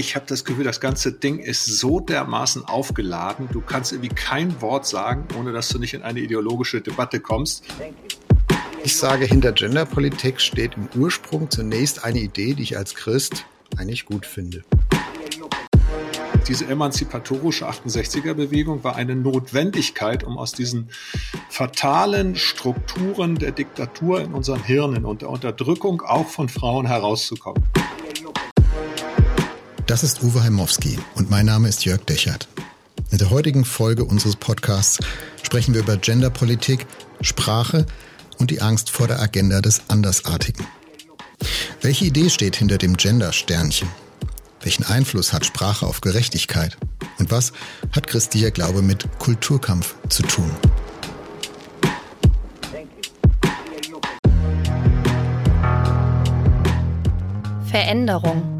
ich habe das Gefühl, das ganze Ding ist so dermaßen aufgeladen, du kannst irgendwie kein Wort sagen, ohne dass du nicht in eine ideologische Debatte kommst. Ich sage, hinter Genderpolitik steht im Ursprung zunächst eine Idee, die ich als Christ eigentlich gut finde. Diese emanzipatorische 68er-Bewegung war eine Notwendigkeit, um aus diesen fatalen Strukturen der Diktatur in unseren Hirnen und der Unterdrückung auch von Frauen herauszukommen. Das ist Uwe Heimowski und mein Name ist Jörg Dechert. In der heutigen Folge unseres Podcasts sprechen wir über Genderpolitik, Sprache und die Angst vor der Agenda des Andersartigen. Welche Idee steht hinter dem Gender-Sternchen? Welchen Einfluss hat Sprache auf Gerechtigkeit? Und was hat christlicher Glaube mit Kulturkampf zu tun? Veränderung,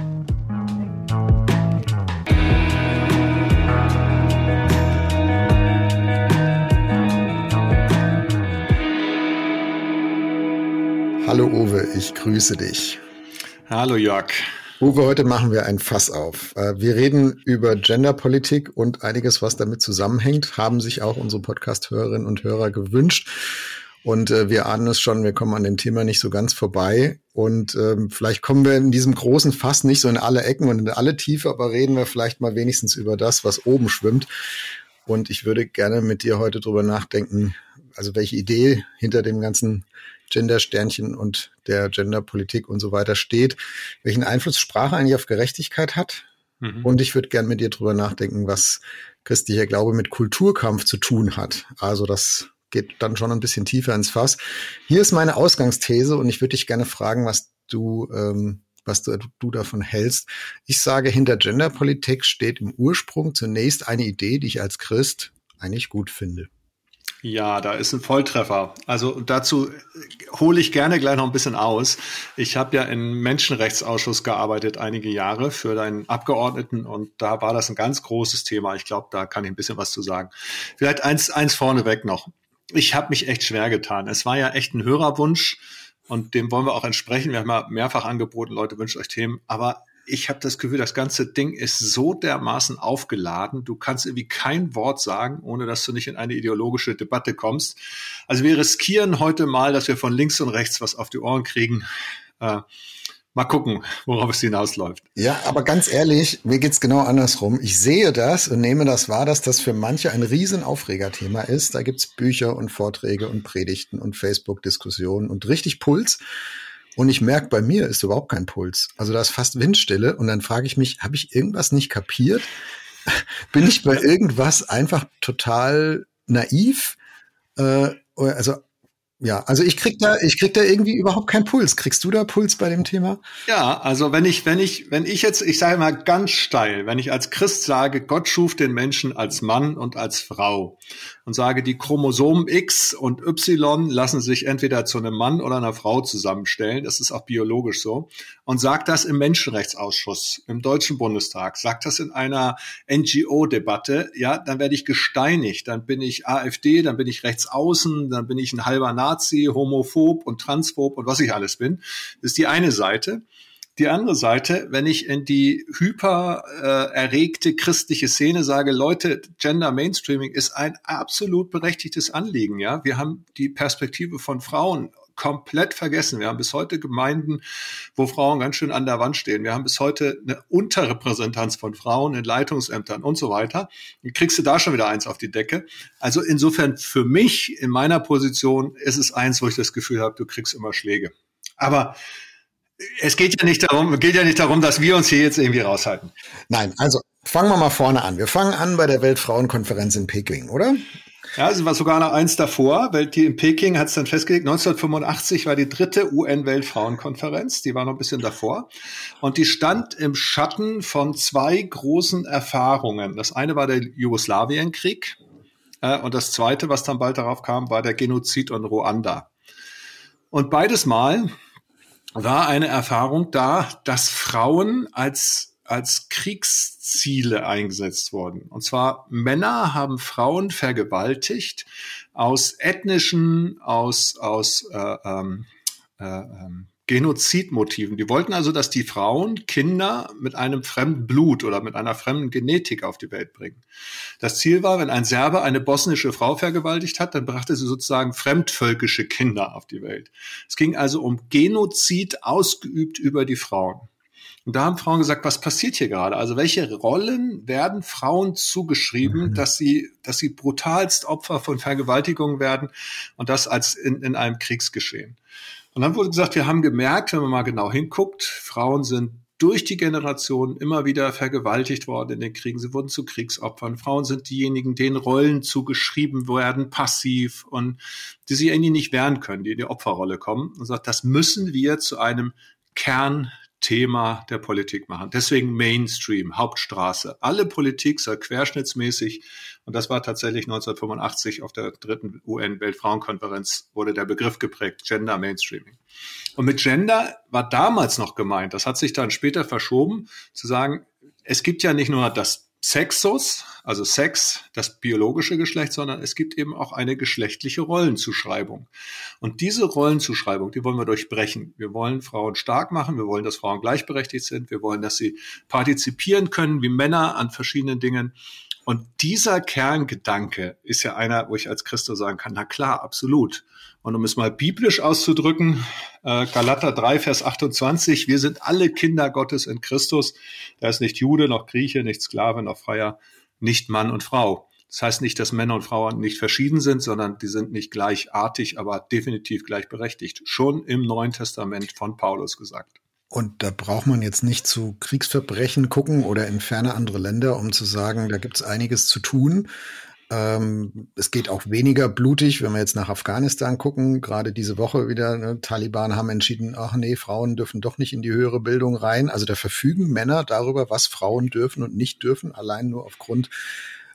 Hallo Uwe, ich grüße dich. Hallo Jörg. Uwe, heute machen wir ein Fass auf. Äh, wir reden über Genderpolitik und einiges, was damit zusammenhängt, haben sich auch unsere Podcast-Hörerinnen und Hörer gewünscht. Und äh, wir ahnen es schon, wir kommen an dem Thema nicht so ganz vorbei. Und ähm, vielleicht kommen wir in diesem großen Fass nicht so in alle Ecken und in alle Tiefe, aber reden wir vielleicht mal wenigstens über das, was oben schwimmt. Und ich würde gerne mit dir heute drüber nachdenken, also welche Idee hinter dem ganzen Gender-Sternchen und der Genderpolitik und so weiter steht, welchen Einfluss Sprache eigentlich auf Gerechtigkeit hat. Mhm. Und ich würde gern mit dir drüber nachdenken, was christlicher Glaube mit Kulturkampf zu tun hat. Also das geht dann schon ein bisschen tiefer ins Fass. Hier ist meine Ausgangsthese und ich würde dich gerne fragen, was du, ähm, was du, du davon hältst. Ich sage, hinter Genderpolitik steht im Ursprung zunächst eine Idee, die ich als Christ eigentlich gut finde. Ja, da ist ein Volltreffer. Also dazu hole ich gerne gleich noch ein bisschen aus. Ich habe ja im Menschenrechtsausschuss gearbeitet einige Jahre für deinen Abgeordneten und da war das ein ganz großes Thema. Ich glaube, da kann ich ein bisschen was zu sagen. Vielleicht eins, eins vorneweg noch. Ich habe mich echt schwer getan. Es war ja echt ein Hörerwunsch und dem wollen wir auch entsprechen. Wir haben ja mehrfach angeboten, Leute wünscht euch Themen, aber ich habe das Gefühl, das ganze Ding ist so dermaßen aufgeladen, du kannst irgendwie kein Wort sagen, ohne dass du nicht in eine ideologische Debatte kommst. Also wir riskieren heute mal, dass wir von links und rechts was auf die Ohren kriegen. Äh, mal gucken, worauf es hinausläuft. Ja, aber ganz ehrlich, mir geht's genau andersrum. Ich sehe das und nehme das wahr, dass das für manche ein riesen Aufregerthema ist. Da gibt's Bücher und Vorträge und Predigten und Facebook-Diskussionen und richtig Puls. Und ich merke, bei mir ist überhaupt kein Puls. Also da ist fast Windstille. Und dann frage ich mich, habe ich irgendwas nicht kapiert? Bin ich bei irgendwas einfach total naiv? Äh, also ja, also ich krieg da, ich krieg da irgendwie überhaupt keinen Puls. Kriegst du da Puls bei dem Thema? Ja, also wenn ich, wenn ich, wenn ich jetzt, ich sage mal ganz steil, wenn ich als Christ sage, Gott schuf den Menschen als Mann und als Frau und sage, die Chromosomen X und Y lassen sich entweder zu einem Mann oder einer Frau zusammenstellen, das ist auch biologisch so, und sagt das im Menschenrechtsausschuss, im Deutschen Bundestag, sagt das in einer NGO-Debatte, ja, dann werde ich gesteinigt, dann bin ich AfD, dann bin ich rechtsaußen, dann bin ich ein halber Nazi, homophob und transphob und was ich alles bin. Ist die eine Seite. Die andere Seite, wenn ich in die hyper äh, erregte christliche Szene sage, Leute, Gender Mainstreaming ist ein absolut berechtigtes Anliegen, ja. Wir haben die Perspektive von Frauen komplett vergessen. Wir haben bis heute Gemeinden, wo Frauen ganz schön an der Wand stehen. Wir haben bis heute eine Unterrepräsentanz von Frauen in Leitungsämtern und so weiter. Wie kriegst du da schon wieder eins auf die Decke? Also insofern für mich in meiner Position ist es eins, wo ich das Gefühl habe, du kriegst immer Schläge. Aber es geht ja nicht darum, geht ja nicht darum, dass wir uns hier jetzt irgendwie raushalten. Nein, also fangen wir mal vorne an. Wir fangen an bei der Weltfrauenkonferenz in Peking, oder? Ja, sind wir sogar noch eins davor, weil die in Peking hat es dann festgelegt, 1985 war die dritte UN-Weltfrauenkonferenz, die war noch ein bisschen davor. Und die stand im Schatten von zwei großen Erfahrungen. Das eine war der Jugoslawienkrieg, Äh, und das Zweite, was dann bald darauf kam, war der Genozid in Ruanda. Und beides Mal war eine Erfahrung da, dass Frauen als als Kriegsziele eingesetzt wurden. Und zwar Männer haben Frauen vergewaltigt aus ethnischen, aus, aus äh, ähm, äh, ähm, Genozidmotiven. Die wollten also, dass die Frauen Kinder mit einem fremden Blut oder mit einer fremden Genetik auf die Welt bringen. Das Ziel war, wenn ein Serbe eine bosnische Frau vergewaltigt hat, dann brachte sie sozusagen fremdvölkische Kinder auf die Welt. Es ging also um Genozid ausgeübt über die Frauen. Und da haben Frauen gesagt, was passiert hier gerade? Also welche Rollen werden Frauen zugeschrieben, mhm. dass sie, dass sie brutalst Opfer von Vergewaltigungen werden und das als in, in einem Kriegsgeschehen. Und dann wurde gesagt, wir haben gemerkt, wenn man mal genau hinguckt, Frauen sind durch die Generation immer wieder vergewaltigt worden in den Kriegen. Sie wurden zu Kriegsopfern. Frauen sind diejenigen, denen Rollen zugeschrieben werden, passiv und die sich irgendwie nicht wehren können, die in die Opferrolle kommen. Und sagt, das müssen wir zu einem Kern Thema der Politik machen. Deswegen Mainstream, Hauptstraße. Alle Politik soll querschnittsmäßig, und das war tatsächlich 1985 auf der dritten UN-Weltfrauenkonferenz, wurde der Begriff geprägt, Gender Mainstreaming. Und mit Gender war damals noch gemeint, das hat sich dann später verschoben, zu sagen, es gibt ja nicht nur das Sexus, also Sex, das biologische Geschlecht, sondern es gibt eben auch eine geschlechtliche Rollenzuschreibung. Und diese Rollenzuschreibung, die wollen wir durchbrechen. Wir wollen Frauen stark machen, wir wollen, dass Frauen gleichberechtigt sind, wir wollen, dass sie partizipieren können wie Männer an verschiedenen Dingen. Und dieser Kerngedanke ist ja einer, wo ich als Christo sagen kann, na klar, absolut. Und um es mal biblisch auszudrücken, äh, Galater 3, Vers 28, wir sind alle Kinder Gottes in Christus. Da ist nicht Jude noch Grieche, nicht Sklave noch Freier, nicht Mann und Frau. Das heißt nicht, dass Männer und Frauen nicht verschieden sind, sondern die sind nicht gleichartig, aber definitiv gleichberechtigt. Schon im Neuen Testament von Paulus gesagt. Und da braucht man jetzt nicht zu Kriegsverbrechen gucken oder in ferne andere Länder, um zu sagen, da gibt es einiges zu tun. Ähm, es geht auch weniger blutig, wenn wir jetzt nach Afghanistan gucken. Gerade diese Woche wieder, ne, Taliban haben entschieden, ach nee, Frauen dürfen doch nicht in die höhere Bildung rein. Also da verfügen Männer darüber, was Frauen dürfen und nicht dürfen, allein nur aufgrund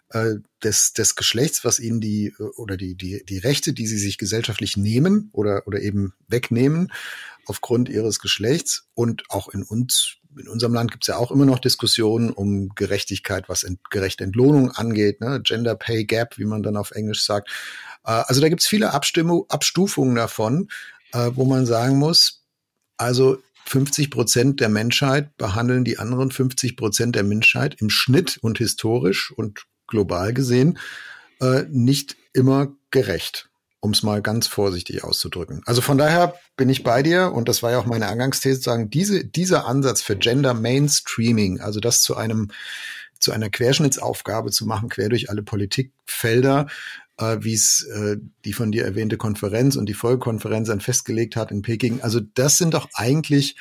äh, des, des Geschlechts, was ihnen die oder die, die, die Rechte, die sie sich gesellschaftlich nehmen oder, oder eben wegnehmen aufgrund ihres Geschlechts. Und auch in uns, in unserem Land gibt es ja auch immer noch Diskussionen um Gerechtigkeit, was ent, gerechte Entlohnung angeht, ne? Gender Pay Gap, wie man dann auf Englisch sagt. Äh, also da gibt es viele Abstimmung, Abstufungen davon, äh, wo man sagen muss, also 50 Prozent der Menschheit behandeln die anderen 50 Prozent der Menschheit im Schnitt und historisch und global gesehen äh, nicht immer gerecht, um es mal ganz vorsichtig auszudrücken. Also von daher bin ich bei dir und das war ja auch meine Eingangsthese, sagen, diese, dieser Ansatz für Gender Mainstreaming, also das zu einem zu einer Querschnittsaufgabe zu machen, quer durch alle Politikfelder, äh, wie es äh, die von dir erwähnte Konferenz und die Folgekonferenz dann festgelegt hat in Peking. Also das sind doch eigentlich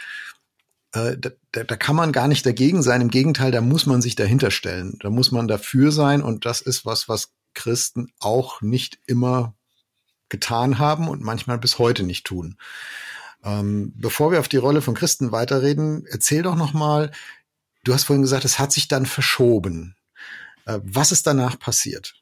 äh, da, da kann man gar nicht dagegen sein. Im Gegenteil, da muss man sich dahinter stellen. Da muss man dafür sein. Und das ist was, was Christen auch nicht immer getan haben und manchmal bis heute nicht tun. Ähm, bevor wir auf die Rolle von Christen weiterreden, erzähl doch noch mal. Du hast vorhin gesagt, es hat sich dann verschoben. Äh, was ist danach passiert?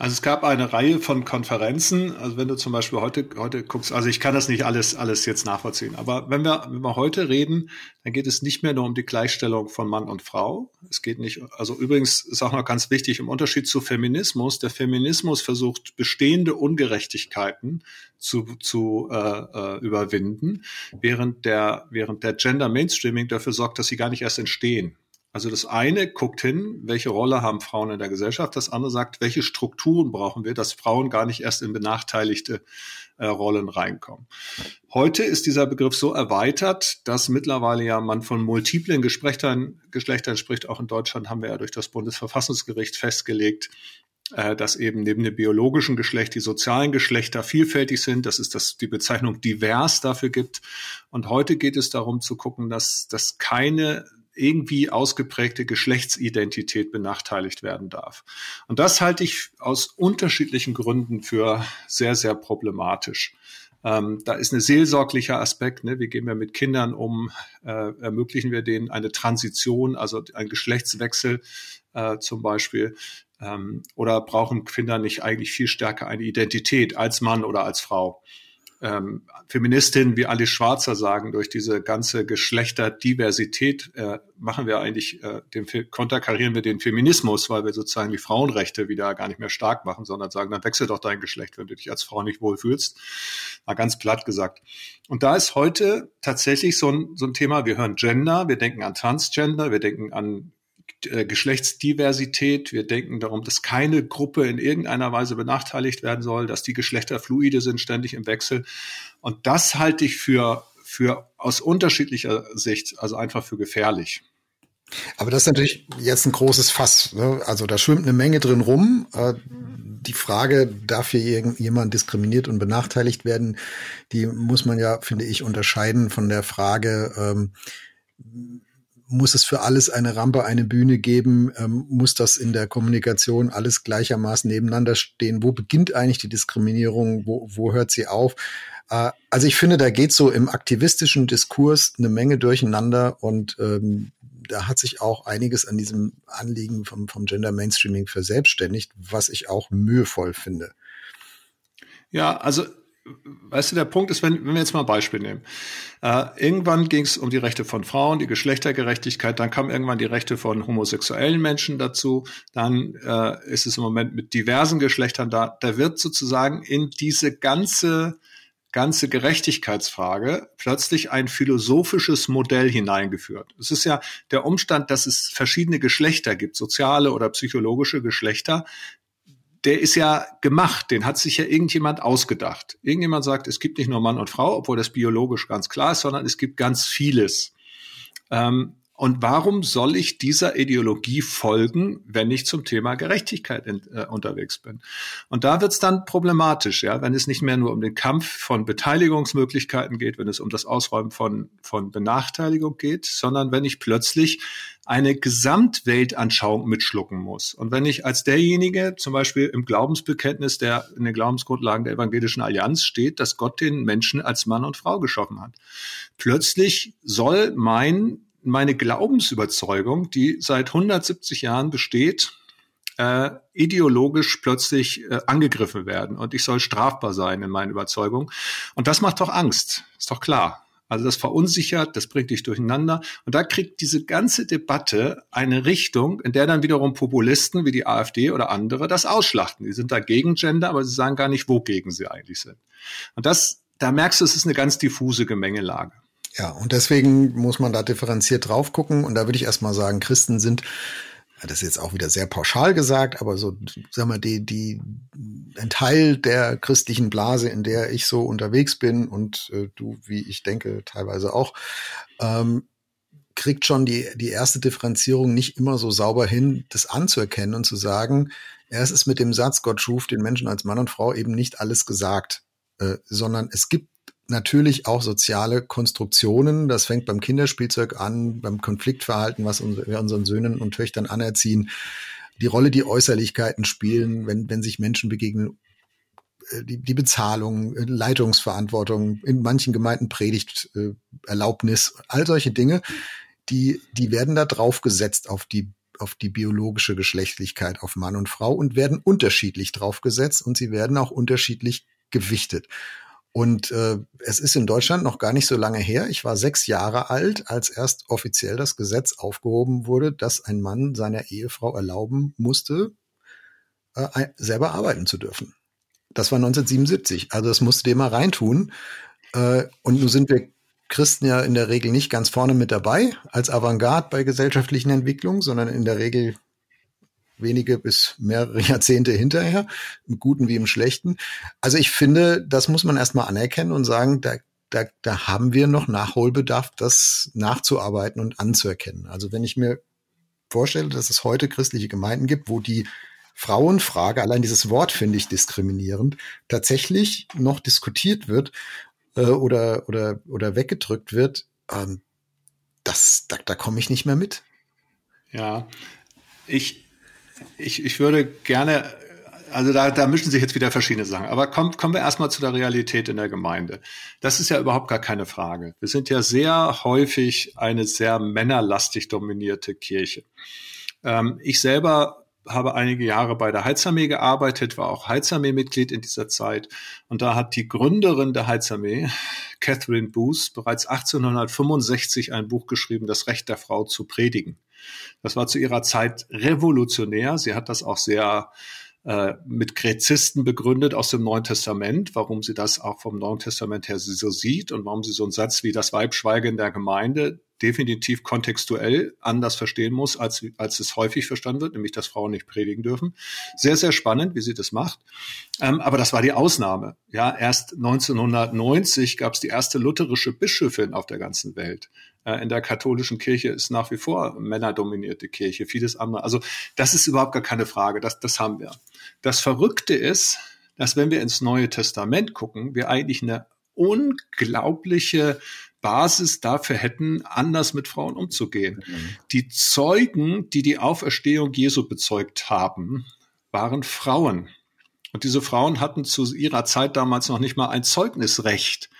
Also es gab eine Reihe von Konferenzen. Also wenn du zum Beispiel heute, heute guckst, also ich kann das nicht alles, alles jetzt nachvollziehen. Aber wenn wir, wenn wir heute reden, dann geht es nicht mehr nur um die Gleichstellung von Mann und Frau. Es geht nicht, also übrigens ist auch noch ganz wichtig im Unterschied zu Feminismus. Der Feminismus versucht bestehende Ungerechtigkeiten zu, zu äh, äh, überwinden, während der, während der Gender Mainstreaming dafür sorgt, dass sie gar nicht erst entstehen. Also das eine guckt hin, welche Rolle haben Frauen in der Gesellschaft. Das andere sagt, welche Strukturen brauchen wir, dass Frauen gar nicht erst in benachteiligte äh, Rollen reinkommen. Heute ist dieser Begriff so erweitert, dass mittlerweile ja man von multiplen Geschlechtern, Geschlechtern spricht. Auch in Deutschland haben wir ja durch das Bundesverfassungsgericht festgelegt, äh, dass eben neben dem biologischen Geschlecht die sozialen Geschlechter vielfältig sind. Das ist das, die Bezeichnung divers dafür gibt. Und heute geht es darum zu gucken, dass, dass keine irgendwie ausgeprägte Geschlechtsidentität benachteiligt werden darf. Und das halte ich aus unterschiedlichen Gründen für sehr, sehr problematisch. Ähm, da ist ein seelsorglicher Aspekt. Ne? Wie gehen wir mit Kindern um? Äh, ermöglichen wir denen eine Transition, also ein Geschlechtswechsel äh, zum Beispiel? Ähm, oder brauchen Kinder nicht eigentlich viel stärker eine Identität als Mann oder als Frau? Ähm, Feministinnen wie Alice Schwarzer sagen, durch diese ganze Geschlechterdiversität äh, machen wir eigentlich, äh, den, konterkarieren wir den Feminismus, weil wir sozusagen die Frauenrechte wieder gar nicht mehr stark machen, sondern sagen, dann wechsel doch dein Geschlecht, wenn du dich als Frau nicht wohlfühlst. Mal ganz platt gesagt. Und da ist heute tatsächlich so ein, so ein Thema, wir hören Gender, wir denken an Transgender, wir denken an äh, Geschlechtsdiversität. Wir denken darum, dass keine Gruppe in irgendeiner Weise benachteiligt werden soll, dass die Geschlechter fluide sind, ständig im Wechsel. Und das halte ich für, für aus unterschiedlicher Sicht, also einfach für gefährlich. Aber das ist natürlich jetzt ein großes Fass. Ne? Also da schwimmt eine Menge drin rum. Äh, die Frage, darf hier irgendjemand diskriminiert und benachteiligt werden, die muss man ja, finde ich, unterscheiden von der Frage, ähm, muss es für alles eine Rampe, eine Bühne geben? Ähm, muss das in der Kommunikation alles gleichermaßen nebeneinander stehen? Wo beginnt eigentlich die Diskriminierung? Wo, wo hört sie auf? Äh, also ich finde, da geht so im aktivistischen Diskurs eine Menge durcheinander und ähm, da hat sich auch einiges an diesem Anliegen vom, vom Gender Mainstreaming verselbstständigt, was ich auch mühevoll finde. Ja, also weißt du, der Punkt ist, wenn, wenn wir jetzt mal ein Beispiel nehmen. Äh, irgendwann ging es um die Rechte von Frauen, die Geschlechtergerechtigkeit, dann kamen irgendwann die Rechte von homosexuellen Menschen dazu, dann äh, ist es im Moment mit diversen Geschlechtern da. Da wird sozusagen in diese ganze ganze Gerechtigkeitsfrage plötzlich ein philosophisches Modell hineingeführt. Es ist ja der Umstand, dass es verschiedene Geschlechter gibt, soziale oder psychologische Geschlechter, der ist ja gemacht, den hat sich ja irgendjemand ausgedacht. Irgendjemand sagt, es gibt nicht nur Mann und Frau, obwohl das biologisch ganz klar ist, sondern es gibt ganz vieles. Ähm, und warum soll ich dieser Ideologie folgen, wenn ich zum Thema Gerechtigkeit in, äh, unterwegs bin? Und da wird's dann problematisch, ja, wenn es nicht mehr nur um den Kampf von Beteiligungsmöglichkeiten geht, wenn es um das Ausräumen von, von Benachteiligung geht, sondern wenn ich plötzlich eine Gesamtweltanschauung mitschlucken muss. Und wenn ich als derjenige zum Beispiel im Glaubensbekenntnis, der in den Glaubensgrundlagen der evangelischen Allianz steht, dass Gott den Menschen als Mann und Frau geschaffen hat, plötzlich soll mein meine Glaubensüberzeugung, die seit 170 Jahren besteht, äh, ideologisch plötzlich äh, angegriffen werden und ich soll strafbar sein in meinen Überzeugungen. Und das macht doch Angst, ist doch klar. Also das verunsichert, das bringt dich durcheinander. Und da kriegt diese ganze Debatte eine Richtung, in der dann wiederum Populisten wie die AfD oder andere das ausschlachten. Die sind dagegen Gender, aber sie sagen gar nicht, wogegen sie eigentlich sind. Und das, da merkst du, es ist eine ganz diffuse Gemengelage. Ja, und deswegen muss man da differenziert drauf gucken. Und da würde ich erstmal sagen, Christen sind, das ist jetzt auch wieder sehr pauschal gesagt, aber so, sagen wir, die, die, ein Teil der christlichen Blase, in der ich so unterwegs bin und äh, du, wie ich denke, teilweise auch, ähm, kriegt schon die, die erste Differenzierung nicht immer so sauber hin, das anzuerkennen und zu sagen, ja, es ist mit dem Satz, Gott schuf den Menschen als Mann und Frau eben nicht alles gesagt, äh, sondern es gibt natürlich auch soziale Konstruktionen. Das fängt beim Kinderspielzeug an, beim Konfliktverhalten, was wir unseren Söhnen und Töchtern anerziehen. Die Rolle, die Äußerlichkeiten spielen, wenn, wenn sich Menschen begegnen, äh, die, die Bezahlung, äh, Leitungsverantwortung, in manchen Gemeinden Predigt, äh, Erlaubnis, all solche Dinge, die, die werden da draufgesetzt auf die auf die biologische Geschlechtlichkeit, auf Mann und Frau und werden unterschiedlich draufgesetzt und sie werden auch unterschiedlich gewichtet. Und äh, es ist in Deutschland noch gar nicht so lange her. Ich war sechs Jahre alt, als erst offiziell das Gesetz aufgehoben wurde, dass ein Mann seiner Ehefrau erlauben musste, äh, selber arbeiten zu dürfen. Das war 1977. Also das musste dem mal reintun. Äh, und nun sind wir Christen ja in der Regel nicht ganz vorne mit dabei als Avantgarde bei gesellschaftlichen Entwicklungen, sondern in der Regel wenige bis mehrere Jahrzehnte hinterher, im Guten wie im Schlechten. Also ich finde, das muss man erstmal anerkennen und sagen, da, da, da haben wir noch Nachholbedarf, das nachzuarbeiten und anzuerkennen. Also wenn ich mir vorstelle, dass es heute christliche Gemeinden gibt, wo die Frauenfrage, allein dieses Wort finde ich diskriminierend, tatsächlich noch diskutiert wird äh, oder, oder, oder weggedrückt wird, ähm, das, da, da komme ich nicht mehr mit. Ja, ich, ich, ich würde gerne, also da, da mischen sich jetzt wieder verschiedene Sachen. Aber kommt, kommen wir erstmal zu der Realität in der Gemeinde. Das ist ja überhaupt gar keine Frage. Wir sind ja sehr häufig eine sehr männerlastig dominierte Kirche. Ähm, ich selber habe einige Jahre bei der Heizarmee gearbeitet, war auch Heizarmee-Mitglied in dieser Zeit. Und da hat die Gründerin der Heizarmee, Catherine Booth, bereits 1865 ein Buch geschrieben, Das Recht der Frau zu predigen. Das war zu ihrer Zeit revolutionär. Sie hat das auch sehr mit Gräzisten begründet aus dem Neuen Testament, warum sie das auch vom Neuen Testament her so sieht und warum sie so einen Satz wie das Weib schweige in der Gemeinde definitiv kontextuell anders verstehen muss, als, als es häufig verstanden wird, nämlich dass Frauen nicht predigen dürfen. Sehr, sehr spannend, wie sie das macht. Ähm, aber das war die Ausnahme. Ja, erst 1990 gab es die erste lutherische Bischöfin auf der ganzen Welt. Äh, in der katholischen Kirche ist nach wie vor männerdominierte Kirche, vieles andere. Also das ist überhaupt gar keine Frage, das, das haben wir. Das Verrückte ist, dass wenn wir ins Neue Testament gucken, wir eigentlich eine unglaubliche Basis dafür hätten, anders mit Frauen umzugehen. Mhm. Die Zeugen, die die Auferstehung Jesu bezeugt haben, waren Frauen. Und diese Frauen hatten zu ihrer Zeit damals noch nicht mal ein Zeugnisrecht.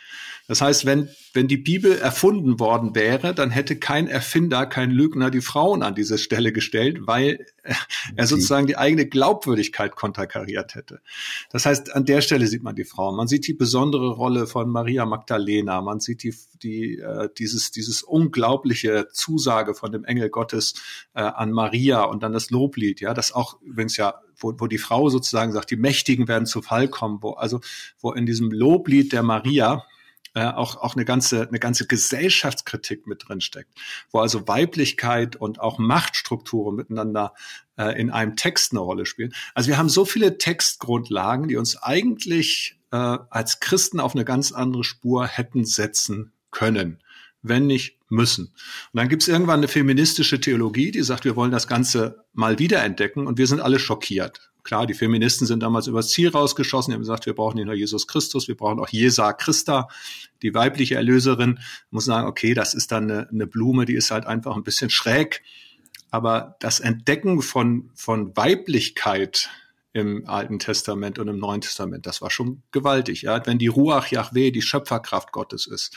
Das heißt, wenn, wenn die Bibel erfunden worden wäre, dann hätte kein Erfinder, kein Lügner die Frauen an diese Stelle gestellt, weil er sozusagen die eigene Glaubwürdigkeit konterkariert hätte. Das heißt, an der Stelle sieht man die Frauen. Man sieht die besondere Rolle von Maria Magdalena. Man sieht die, die, äh, dieses, dieses unglaubliche Zusage von dem Engel Gottes äh, an Maria und dann das Loblied, ja, das auch übrigens ja wo, wo die Frau sozusagen sagt, die Mächtigen werden zu Fall kommen, wo also wo in diesem Loblied der Maria äh, auch, auch eine ganze, eine ganze Gesellschaftskritik mit drin steckt, wo also Weiblichkeit und auch Machtstrukturen miteinander äh, in einem Text eine Rolle spielen. Also wir haben so viele Textgrundlagen, die uns eigentlich äh, als Christen auf eine ganz andere Spur hätten setzen können, wenn nicht müssen. Und dann gibt es irgendwann eine feministische Theologie, die sagt, wir wollen das Ganze mal wiederentdecken und wir sind alle schockiert. Klar, die Feministen sind damals übers Ziel rausgeschossen. Die haben gesagt, wir brauchen nicht nur Jesus Christus, wir brauchen auch Jesa Christa, die weibliche Erlöserin. Man muss sagen, okay, das ist dann eine, eine Blume, die ist halt einfach ein bisschen schräg. Aber das Entdecken von, von Weiblichkeit im Alten Testament und im Neuen Testament. Das war schon gewaltig. Ja? Wenn die Ruach Yahweh die Schöpferkraft Gottes ist,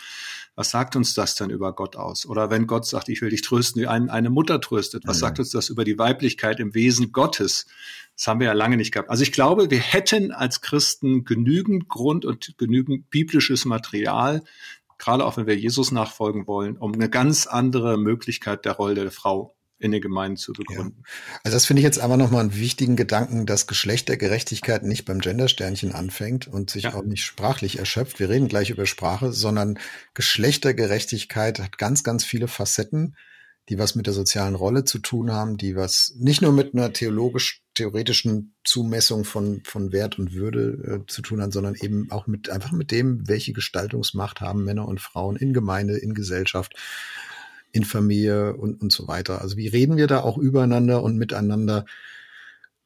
was sagt uns das denn über Gott aus? Oder wenn Gott sagt, ich will dich trösten, wie ein, eine Mutter tröstet, was mhm. sagt uns das über die Weiblichkeit im Wesen Gottes? Das haben wir ja lange nicht gehabt. Also ich glaube, wir hätten als Christen genügend Grund und genügend biblisches Material, gerade auch wenn wir Jesus nachfolgen wollen, um eine ganz andere Möglichkeit der Rolle der Frau in den Gemeinden zu begründen. Ja. Also das finde ich jetzt aber nochmal einen wichtigen Gedanken, dass Geschlechtergerechtigkeit nicht beim Gendersternchen anfängt und sich ja. auch nicht sprachlich erschöpft. Wir reden gleich über Sprache, sondern Geschlechtergerechtigkeit hat ganz, ganz viele Facetten, die was mit der sozialen Rolle zu tun haben, die was nicht nur mit einer theologisch theoretischen Zumessung von, von Wert und Würde äh, zu tun haben, sondern eben auch mit einfach mit dem, welche Gestaltungsmacht haben Männer und Frauen in Gemeinde, in Gesellschaft in Familie und, und so weiter. Also wie reden wir da auch übereinander und miteinander?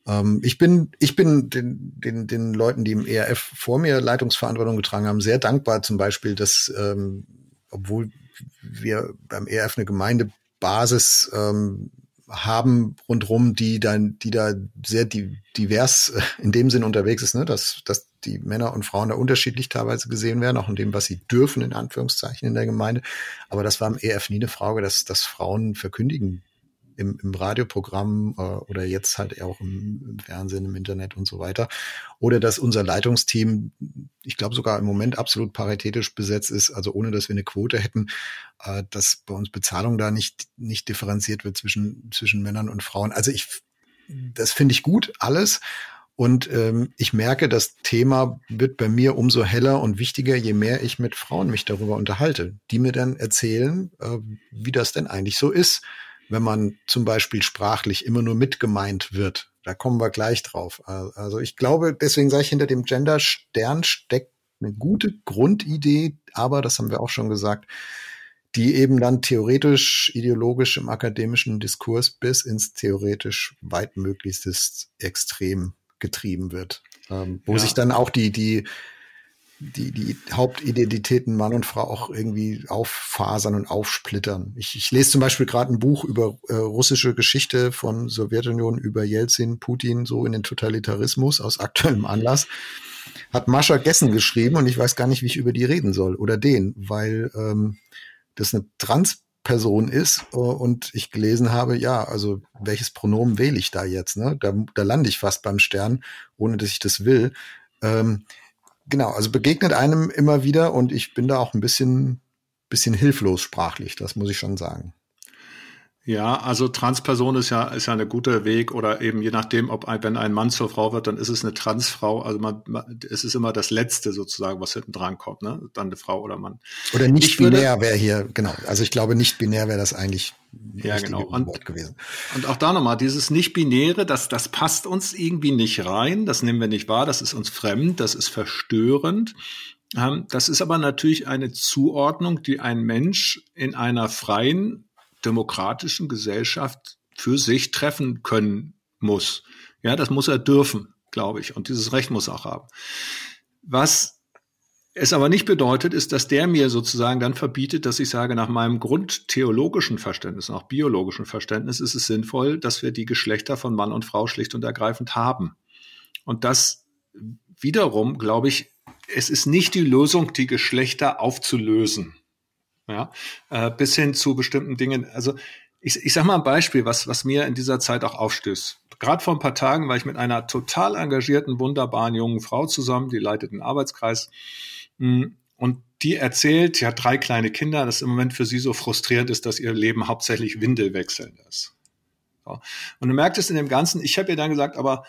Ähm, ich bin, ich bin den, den, den Leuten, die im ERF vor mir Leitungsverantwortung getragen haben, sehr dankbar zum Beispiel, dass, ähm, obwohl wir beim ERF eine Gemeindebasis ähm, haben rundrum, die dann, die da sehr divers äh, in dem Sinn unterwegs ist, ne, dass, dass die Männer und Frauen da unterschiedlich teilweise gesehen werden, auch in dem, was sie dürfen, in Anführungszeichen in der Gemeinde. Aber das war im EF nie eine Frage, dass, dass Frauen verkündigen im, im Radioprogramm äh, oder jetzt halt auch im, im, Fernsehen, im Internet und so weiter. Oder dass unser Leitungsteam, ich glaube sogar im Moment absolut paritätisch besetzt ist, also ohne dass wir eine Quote hätten, äh, dass bei uns Bezahlung da nicht, nicht differenziert wird zwischen, zwischen Männern und Frauen. Also ich, das finde ich gut, alles. Und ähm, ich merke, das Thema wird bei mir umso heller und wichtiger, je mehr ich mit Frauen mich darüber unterhalte, die mir dann erzählen, äh, wie das denn eigentlich so ist wenn man zum Beispiel sprachlich immer nur mitgemeint wird. Da kommen wir gleich drauf. Also ich glaube, deswegen sage ich, hinter dem Gender-Stern steckt eine gute Grundidee, aber das haben wir auch schon gesagt, die eben dann theoretisch, ideologisch im akademischen Diskurs bis ins theoretisch weitmöglichstes Extrem getrieben wird. Ähm, wo ja. sich dann auch die, die die, die Hauptidentitäten Mann und Frau auch irgendwie auffasern und aufsplittern. Ich, ich lese zum Beispiel gerade ein Buch über äh, russische Geschichte von Sowjetunion über Jelzin, Putin, so in den Totalitarismus aus aktuellem Anlass. Hat Mascha Gessen geschrieben und ich weiß gar nicht, wie ich über die reden soll oder den, weil ähm, das eine trans Person ist äh, und ich gelesen habe, ja, also welches Pronomen wähle ich da jetzt? Ne? Da, da lande ich fast beim Stern, ohne dass ich das will. Ähm, genau, also begegnet einem immer wieder und ich bin da auch ein bisschen, bisschen hilflos sprachlich, das muss ich schon sagen. Ja, also Transperson ist ja, ist ja eine gute Weg oder eben je nachdem, ob ein, wenn ein Mann zur Frau wird, dann ist es eine Transfrau. Also man, man es ist immer das Letzte sozusagen, was hinten dran kommt, ne? Dann eine Frau oder Mann. Oder nicht ich binär wäre hier, genau. Also ich glaube, nicht binär wäre das eigentlich ja, genau. Und, Wort gewesen. Und auch da nochmal, dieses Nicht-Binäre, das, das passt uns irgendwie nicht rein, das nehmen wir nicht wahr, das ist uns fremd, das ist verstörend. Ähm, das ist aber natürlich eine Zuordnung, die ein Mensch in einer freien demokratischen Gesellschaft für sich treffen können muss. Ja, das muss er dürfen, glaube ich. Und dieses Recht muss er auch haben. Was es aber nicht bedeutet, ist, dass der mir sozusagen dann verbietet, dass ich sage, nach meinem grundtheologischen Verständnis, nach biologischen Verständnis ist es sinnvoll, dass wir die Geschlechter von Mann und Frau schlicht und ergreifend haben. Und das wiederum, glaube ich, es ist nicht die Lösung, die Geschlechter aufzulösen ja, äh, bis hin zu bestimmten Dingen. Also ich, ich sage mal ein Beispiel, was, was mir in dieser Zeit auch aufstößt. Gerade vor ein paar Tagen war ich mit einer total engagierten, wunderbaren jungen Frau zusammen, die leitet einen Arbeitskreis. Hm, und die erzählt, sie hat drei kleine Kinder, dass im Moment für sie so frustrierend ist, dass ihr Leben hauptsächlich Windelwechseln ist. Und du merkt es in dem Ganzen, ich habe ihr dann gesagt, aber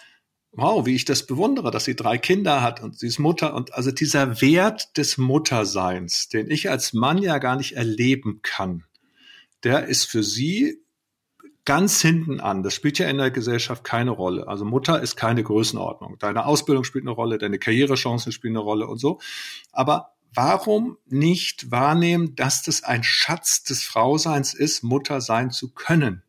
wow, wie ich das bewundere, dass sie drei Kinder hat und sie ist Mutter und also dieser Wert des Mutterseins, den ich als Mann ja gar nicht erleben kann, der ist für sie ganz hinten an. Das spielt ja in der Gesellschaft keine Rolle. Also Mutter ist keine Größenordnung. Deine Ausbildung spielt eine Rolle, deine Karrierechancen spielen eine Rolle und so. Aber warum nicht wahrnehmen, dass das ein Schatz des Frauseins ist, Mutter sein zu können?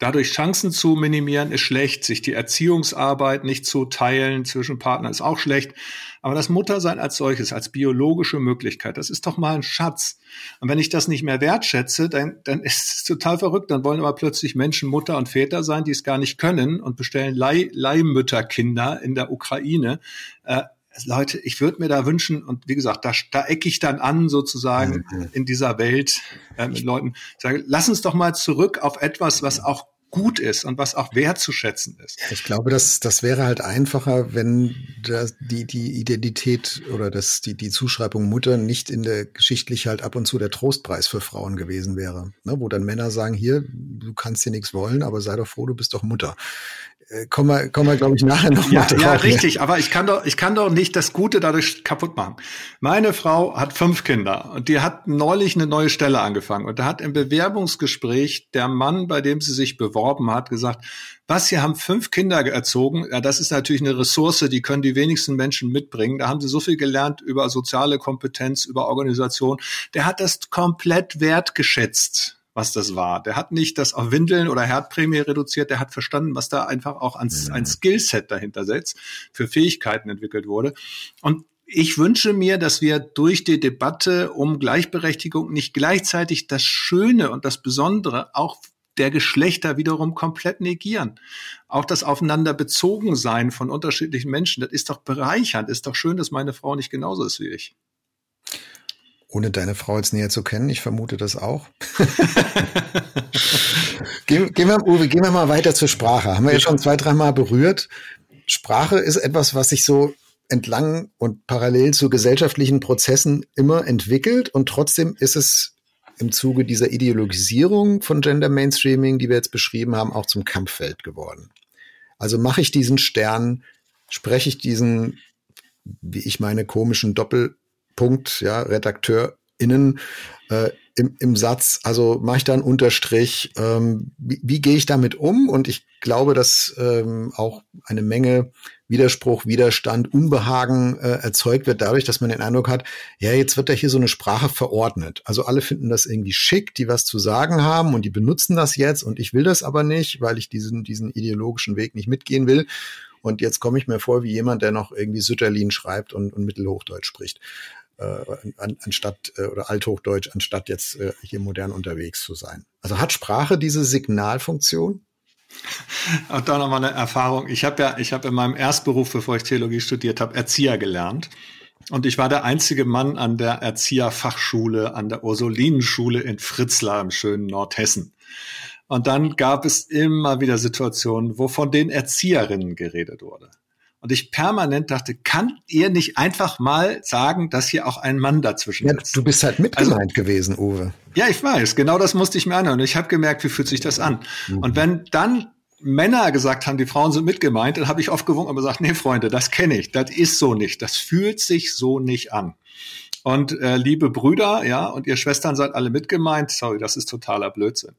Dadurch Chancen zu minimieren ist schlecht, sich die Erziehungsarbeit nicht zu teilen zwischen Partnern ist auch schlecht. Aber das Muttersein als solches, als biologische Möglichkeit, das ist doch mal ein Schatz. Und wenn ich das nicht mehr wertschätze, dann, dann ist es total verrückt. Dann wollen aber plötzlich Menschen Mutter und Väter sein, die es gar nicht können und bestellen Leih, Leihmütterkinder in der Ukraine. Äh, Leute, ich würde mir da wünschen, und wie gesagt, da, da ecke ich dann an, sozusagen in dieser Welt äh, mit Leuten, sage, lass uns doch mal zurück auf etwas, was auch gut ist und was auch wertzuschätzen ist. Ich glaube, das, das wäre halt einfacher, wenn das, die, die Identität oder das, die, die Zuschreibung Mutter nicht in der geschichtlich halt ab und zu der Trostpreis für Frauen gewesen wäre. Ne, wo dann Männer sagen, hier, du kannst dir nichts wollen, aber sei doch froh, du bist doch Mutter. Äh, kommen wir, kommen wir glaube ich, nachher noch ja, mal drauf. Ja, richtig, aber ich kann doch, ich kann doch nicht das Gute dadurch kaputt machen. Meine Frau hat fünf Kinder und die hat neulich eine neue Stelle angefangen und da hat im Bewerbungsgespräch der Mann, bei dem sie sich beworben hat, gesagt, was, Sie haben fünf Kinder erzogen, ja, das ist natürlich eine Ressource, die können die wenigsten Menschen mitbringen. Da haben sie so viel gelernt über soziale Kompetenz, über Organisation. Der hat das komplett wertgeschätzt was das war. Der hat nicht das auf Windeln oder Herdprämie reduziert, der hat verstanden, was da einfach auch ans, ein Skillset dahinter setzt, für Fähigkeiten entwickelt wurde. Und ich wünsche mir, dass wir durch die Debatte um Gleichberechtigung nicht gleichzeitig das Schöne und das Besondere auch der Geschlechter wiederum komplett negieren. Auch das aufeinander bezogen sein von unterschiedlichen Menschen, das ist doch bereichernd, ist doch schön, dass meine Frau nicht genauso ist wie ich. Ohne deine Frau jetzt näher zu kennen, ich vermute das auch. gehen, gehen, wir, Uwe, gehen wir mal weiter zur Sprache. Haben wir ja schon zwei, dreimal berührt. Sprache ist etwas, was sich so entlang und parallel zu gesellschaftlichen Prozessen immer entwickelt und trotzdem ist es im Zuge dieser Ideologisierung von Gender Mainstreaming, die wir jetzt beschrieben haben, auch zum Kampffeld geworden. Also mache ich diesen Stern, spreche ich diesen, wie ich meine, komischen Doppel Punkt, ja, RedakteurInnen äh, im, im Satz, also mache ich da einen Unterstrich, ähm, wie, wie gehe ich damit um? Und ich glaube, dass ähm, auch eine Menge Widerspruch, Widerstand, Unbehagen äh, erzeugt wird dadurch, dass man den Eindruck hat, ja, jetzt wird da hier so eine Sprache verordnet. Also alle finden das irgendwie schick, die was zu sagen haben und die benutzen das jetzt und ich will das aber nicht, weil ich diesen, diesen ideologischen Weg nicht mitgehen will. Und jetzt komme ich mir vor wie jemand, der noch irgendwie Sütterlin schreibt und, und Mittelhochdeutsch spricht an, anstatt äh, oder Althochdeutsch, anstatt jetzt äh, hier modern unterwegs zu sein. Also hat Sprache diese Signalfunktion? Auch da nochmal eine Erfahrung. Ich habe ja, ich habe in meinem Erstberuf, bevor ich Theologie studiert habe, Erzieher gelernt. Und ich war der einzige Mann an der Erzieherfachschule, an der Ursulinenschule in Fritzlar im schönen Nordhessen. Und dann gab es immer wieder Situationen, wo von den Erzieherinnen geredet wurde. Und ich permanent dachte, kann ihr nicht einfach mal sagen, dass hier auch ein Mann dazwischen ja, ist? Du bist halt mitgemeint also, gewesen, Uwe. Ja, ich weiß. Genau das musste ich mir anhören. Und ich habe gemerkt, wie fühlt sich das an? Mhm. Und wenn dann Männer gesagt haben, die Frauen sind mitgemeint, dann habe ich oft gewunken und gesagt, nee, Freunde, das kenne ich, das ist so nicht, das fühlt sich so nicht an. Und äh, liebe Brüder, ja, und ihr Schwestern seid alle mitgemeint. Sorry, das ist totaler Blödsinn.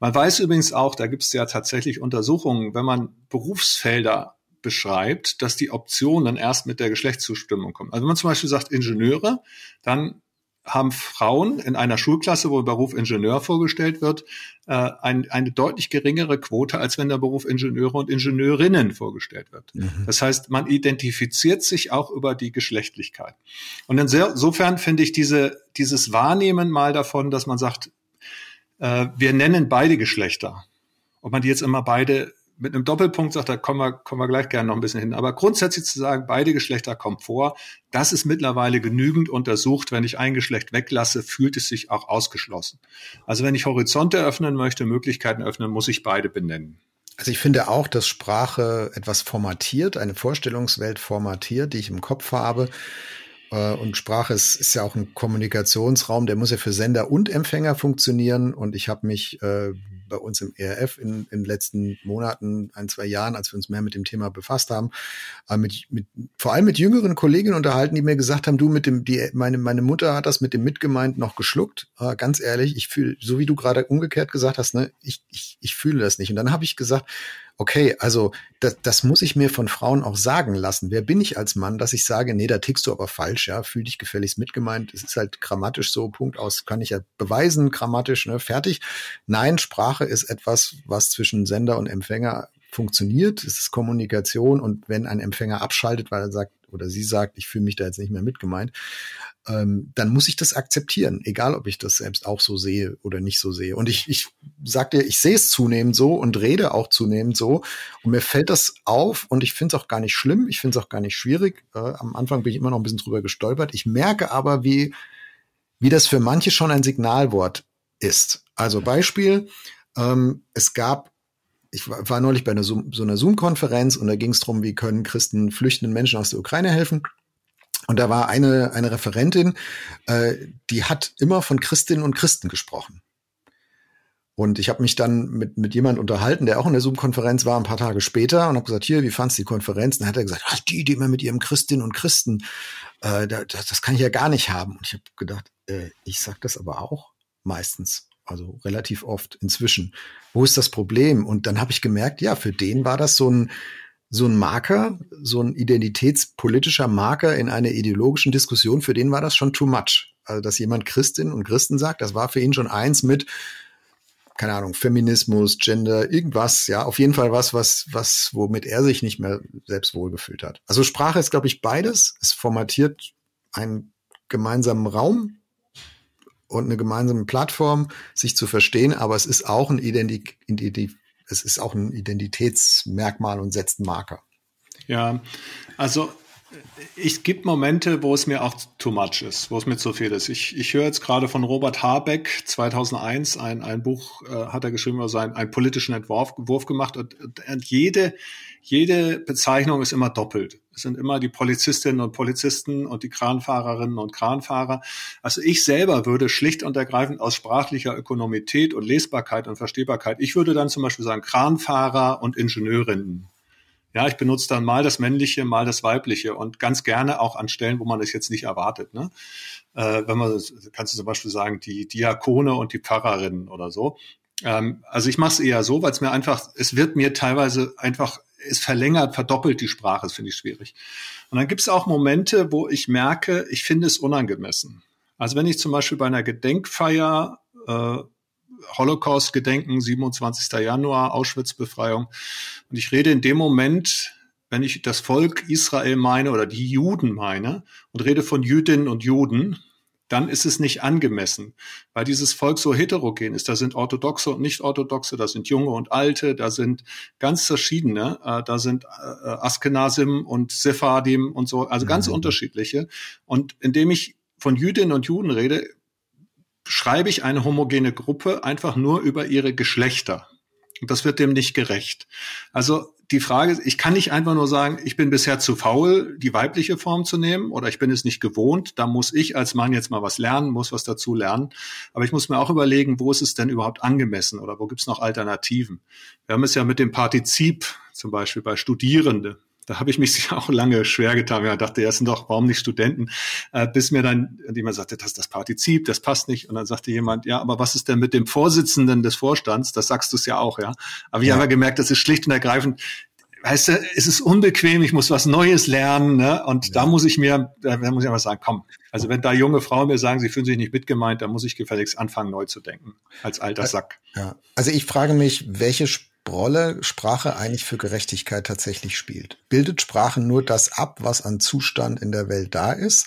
Man weiß übrigens auch, da gibt es ja tatsächlich Untersuchungen, wenn man Berufsfelder beschreibt, dass die Optionen erst mit der Geschlechtszustimmung kommen. Also wenn man zum Beispiel sagt Ingenieure, dann haben Frauen in einer Schulklasse, wo der Beruf Ingenieur vorgestellt wird, äh, ein, eine deutlich geringere Quote, als wenn der Beruf Ingenieure und Ingenieurinnen vorgestellt wird. Mhm. Das heißt, man identifiziert sich auch über die Geschlechtlichkeit. Und insofern finde ich diese, dieses Wahrnehmen mal davon, dass man sagt, äh, wir nennen beide Geschlechter. Ob man die jetzt immer beide mit einem Doppelpunkt sagt, da kommen wir, kommen wir gleich gerne noch ein bisschen hin. Aber grundsätzlich zu sagen, beide Geschlechter kommen vor, das ist mittlerweile genügend untersucht. Wenn ich ein Geschlecht weglasse, fühlt es sich auch ausgeschlossen. Also wenn ich Horizonte öffnen möchte, Möglichkeiten öffnen, muss ich beide benennen. Also ich finde auch, dass Sprache etwas formatiert, eine Vorstellungswelt formatiert, die ich im Kopf habe. Äh, und Sprache ist, ist ja auch ein Kommunikationsraum, der muss ja für Sender und Empfänger funktionieren. Und ich habe mich äh, bei uns im ERF in, in den letzten Monaten, ein, zwei Jahren, als wir uns mehr mit dem Thema befasst haben, äh, mit, mit, vor allem mit jüngeren Kolleginnen unterhalten, die mir gesagt haben, du mit dem, die, meine, meine Mutter hat das mit dem Mitgemeint noch geschluckt. Äh, ganz ehrlich, ich fühle, so wie du gerade umgekehrt gesagt hast, ne, ich, ich, ich fühle das nicht. Und dann habe ich gesagt, okay, also das, das muss ich mir von Frauen auch sagen lassen. Wer bin ich als Mann, dass ich sage, nee, da tickst du aber falsch, ja, fühl dich gefälligst mitgemeint. Es ist halt grammatisch so, Punkt aus, kann ich ja beweisen, grammatisch, ne, fertig. Nein, Sprache ist etwas, was zwischen Sender und Empfänger funktioniert. Es ist Kommunikation und wenn ein Empfänger abschaltet, weil er sagt oder sie sagt, ich fühle mich da jetzt nicht mehr mitgemeint, ähm, dann muss ich das akzeptieren, egal ob ich das selbst auch so sehe oder nicht so sehe. Und ich, ich sag dir, ich sehe es zunehmend so und rede auch zunehmend so. Und mir fällt das auf und ich finde es auch gar nicht schlimm, ich finde es auch gar nicht schwierig. Äh, am Anfang bin ich immer noch ein bisschen drüber gestolpert. Ich merke aber, wie, wie das für manche schon ein Signalwort ist. Also Beispiel, ähm, es gab ich war neulich bei einer so, so einer Zoom-Konferenz und da ging es darum, wie können Christen flüchtenden Menschen aus der Ukraine helfen. Und da war eine, eine Referentin, äh, die hat immer von Christinnen und Christen gesprochen. Und ich habe mich dann mit, mit jemand unterhalten, der auch in der Zoom-Konferenz war, ein paar Tage später und habe gesagt, hier, wie fandst du die Konferenz? Und dann hat er gesagt, ach, die, die immer mit ihrem Christinnen und Christen, äh, das, das kann ich ja gar nicht haben. Und ich habe gedacht, äh, ich sag das aber auch meistens, also relativ oft inzwischen. Wo ist das Problem? Und dann habe ich gemerkt, ja, für den war das so ein so ein Marker, so ein identitätspolitischer Marker in einer ideologischen Diskussion, für den war das schon too much. Also, dass jemand Christin und Christen sagt, das war für ihn schon eins mit, keine Ahnung, Feminismus, Gender, irgendwas, ja, auf jeden Fall was, was, was, womit er sich nicht mehr selbst wohlgefühlt hat. Also Sprache ist, glaube ich, beides. Es formatiert einen gemeinsamen Raum und eine gemeinsame Plattform, sich zu verstehen, aber es ist auch ein Identik Identik es ist auch ein Identitätsmerkmal und setzt einen Marker. Ja, also ich gibt Momente, wo es mir auch too much ist, wo es mir zu viel ist. Ich, ich höre jetzt gerade von Robert Habeck 2001 ein, ein Buch äh, hat er geschrieben, also ein, einen politischen Entwurf Wurf gemacht und, und jede jede Bezeichnung ist immer doppelt. Es sind immer die Polizistinnen und Polizisten und die Kranfahrerinnen und Kranfahrer. Also ich selber würde schlicht und ergreifend aus sprachlicher Ökonomität und Lesbarkeit und Verstehbarkeit, ich würde dann zum Beispiel sagen Kranfahrer und Ingenieurinnen. Ja, ich benutze dann mal das männliche, mal das weibliche und ganz gerne auch an Stellen, wo man das jetzt nicht erwartet. Ne? Äh, wenn man, kannst du zum Beispiel sagen, die Diakone und die Pfarrerinnen oder so. Ähm, also ich mache es eher so, weil es mir einfach, es wird mir teilweise einfach es verlängert, verdoppelt die Sprache, das finde ich schwierig. Und dann gibt es auch Momente, wo ich merke, ich finde es unangemessen. Also wenn ich zum Beispiel bei einer Gedenkfeier äh, Holocaust-Gedenken, 27. Januar, Auschwitz-Befreiung, und ich rede in dem Moment, wenn ich das Volk Israel meine oder die Juden meine und rede von Jüdinnen und Juden, dann ist es nicht angemessen, weil dieses Volk so heterogen ist. Da sind Orthodoxe und Nicht-Orthodoxe, da sind Junge und Alte, da sind ganz verschiedene, äh, da sind äh, Askenasim und Sephardim und so, also ganz mhm. unterschiedliche. Und indem ich von Jüdinnen und Juden rede, schreibe ich eine homogene Gruppe einfach nur über ihre Geschlechter. Und das wird dem nicht gerecht. Also die Frage ist, ich kann nicht einfach nur sagen, ich bin bisher zu faul, die weibliche Form zu nehmen oder ich bin es nicht gewohnt. Da muss ich als Mann jetzt mal was lernen, muss was dazu lernen. Aber ich muss mir auch überlegen, wo ist es denn überhaupt angemessen oder wo gibt es noch Alternativen? Wir haben es ja mit dem Partizip zum Beispiel bei Studierende da habe ich mich auch lange schwer getan. Ich dachte, erst doch, warum nicht Studenten? Äh, bis mir dann jemand sagte, das ist das Partizip, das passt nicht. Und dann sagte jemand, ja, aber was ist denn mit dem Vorsitzenden des Vorstands? Das sagst du es ja auch, ja. Aber ich ja. habe gemerkt, das ist schlicht und ergreifend, weißt du, es ist unbequem, ich muss was Neues lernen, ne? Und ja. da muss ich mir, da muss ich einfach sagen, komm, also wenn da junge Frauen mir sagen, sie fühlen sich nicht mitgemeint, dann muss ich gefälligst anfangen, neu zu denken, als alter Sack. Ja. Also ich frage mich, welche Rolle Sprache eigentlich für Gerechtigkeit tatsächlich spielt. Bildet Sprache nur das ab, was an Zustand in der Welt da ist?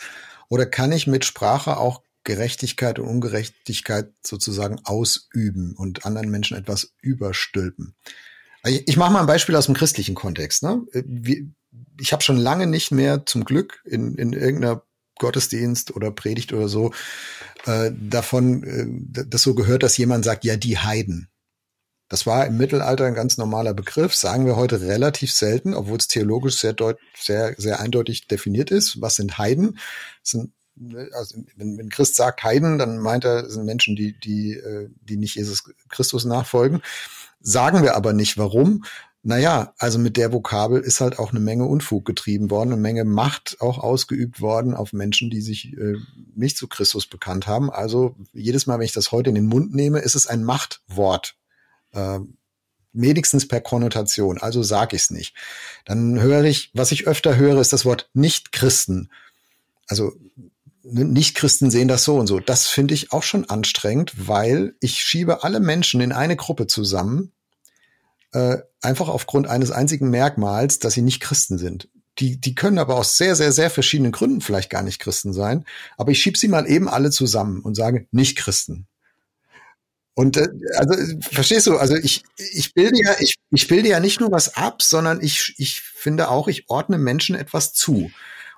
Oder kann ich mit Sprache auch Gerechtigkeit und Ungerechtigkeit sozusagen ausüben und anderen Menschen etwas überstülpen? Ich mache mal ein Beispiel aus dem christlichen Kontext. Ne? Ich habe schon lange nicht mehr zum Glück in, in irgendeiner Gottesdienst oder Predigt oder so äh, davon äh, das so gehört, dass jemand sagt, ja, die Heiden. Das war im Mittelalter ein ganz normaler Begriff, sagen wir heute relativ selten, obwohl es theologisch sehr, deut sehr, sehr eindeutig definiert ist. Was sind Heiden? Das sind, also wenn, wenn Christ sagt Heiden, dann meint er, sind Menschen, die, die, äh, die nicht Jesus Christus nachfolgen. Sagen wir aber nicht, warum. Naja, also mit der Vokabel ist halt auch eine Menge Unfug getrieben worden, eine Menge Macht auch ausgeübt worden auf Menschen, die sich äh, nicht zu Christus bekannt haben. Also jedes Mal, wenn ich das heute in den Mund nehme, ist es ein Machtwort äh, wenigstens per Konnotation, also sage ich es nicht. Dann höre ich, was ich öfter höre, ist das Wort Nicht-Christen. Also Nicht-Christen sehen das so und so. Das finde ich auch schon anstrengend, weil ich schiebe alle Menschen in eine Gruppe zusammen, äh, einfach aufgrund eines einzigen Merkmals, dass sie nicht Christen sind. Die, die können aber aus sehr, sehr, sehr verschiedenen Gründen vielleicht gar nicht Christen sein. Aber ich schiebe sie mal eben alle zusammen und sage Nicht-Christen. Und äh, also verstehst du, also ich, ich bilde ja, ich, ich bilde ja nicht nur was ab, sondern ich, ich finde auch, ich ordne Menschen etwas zu.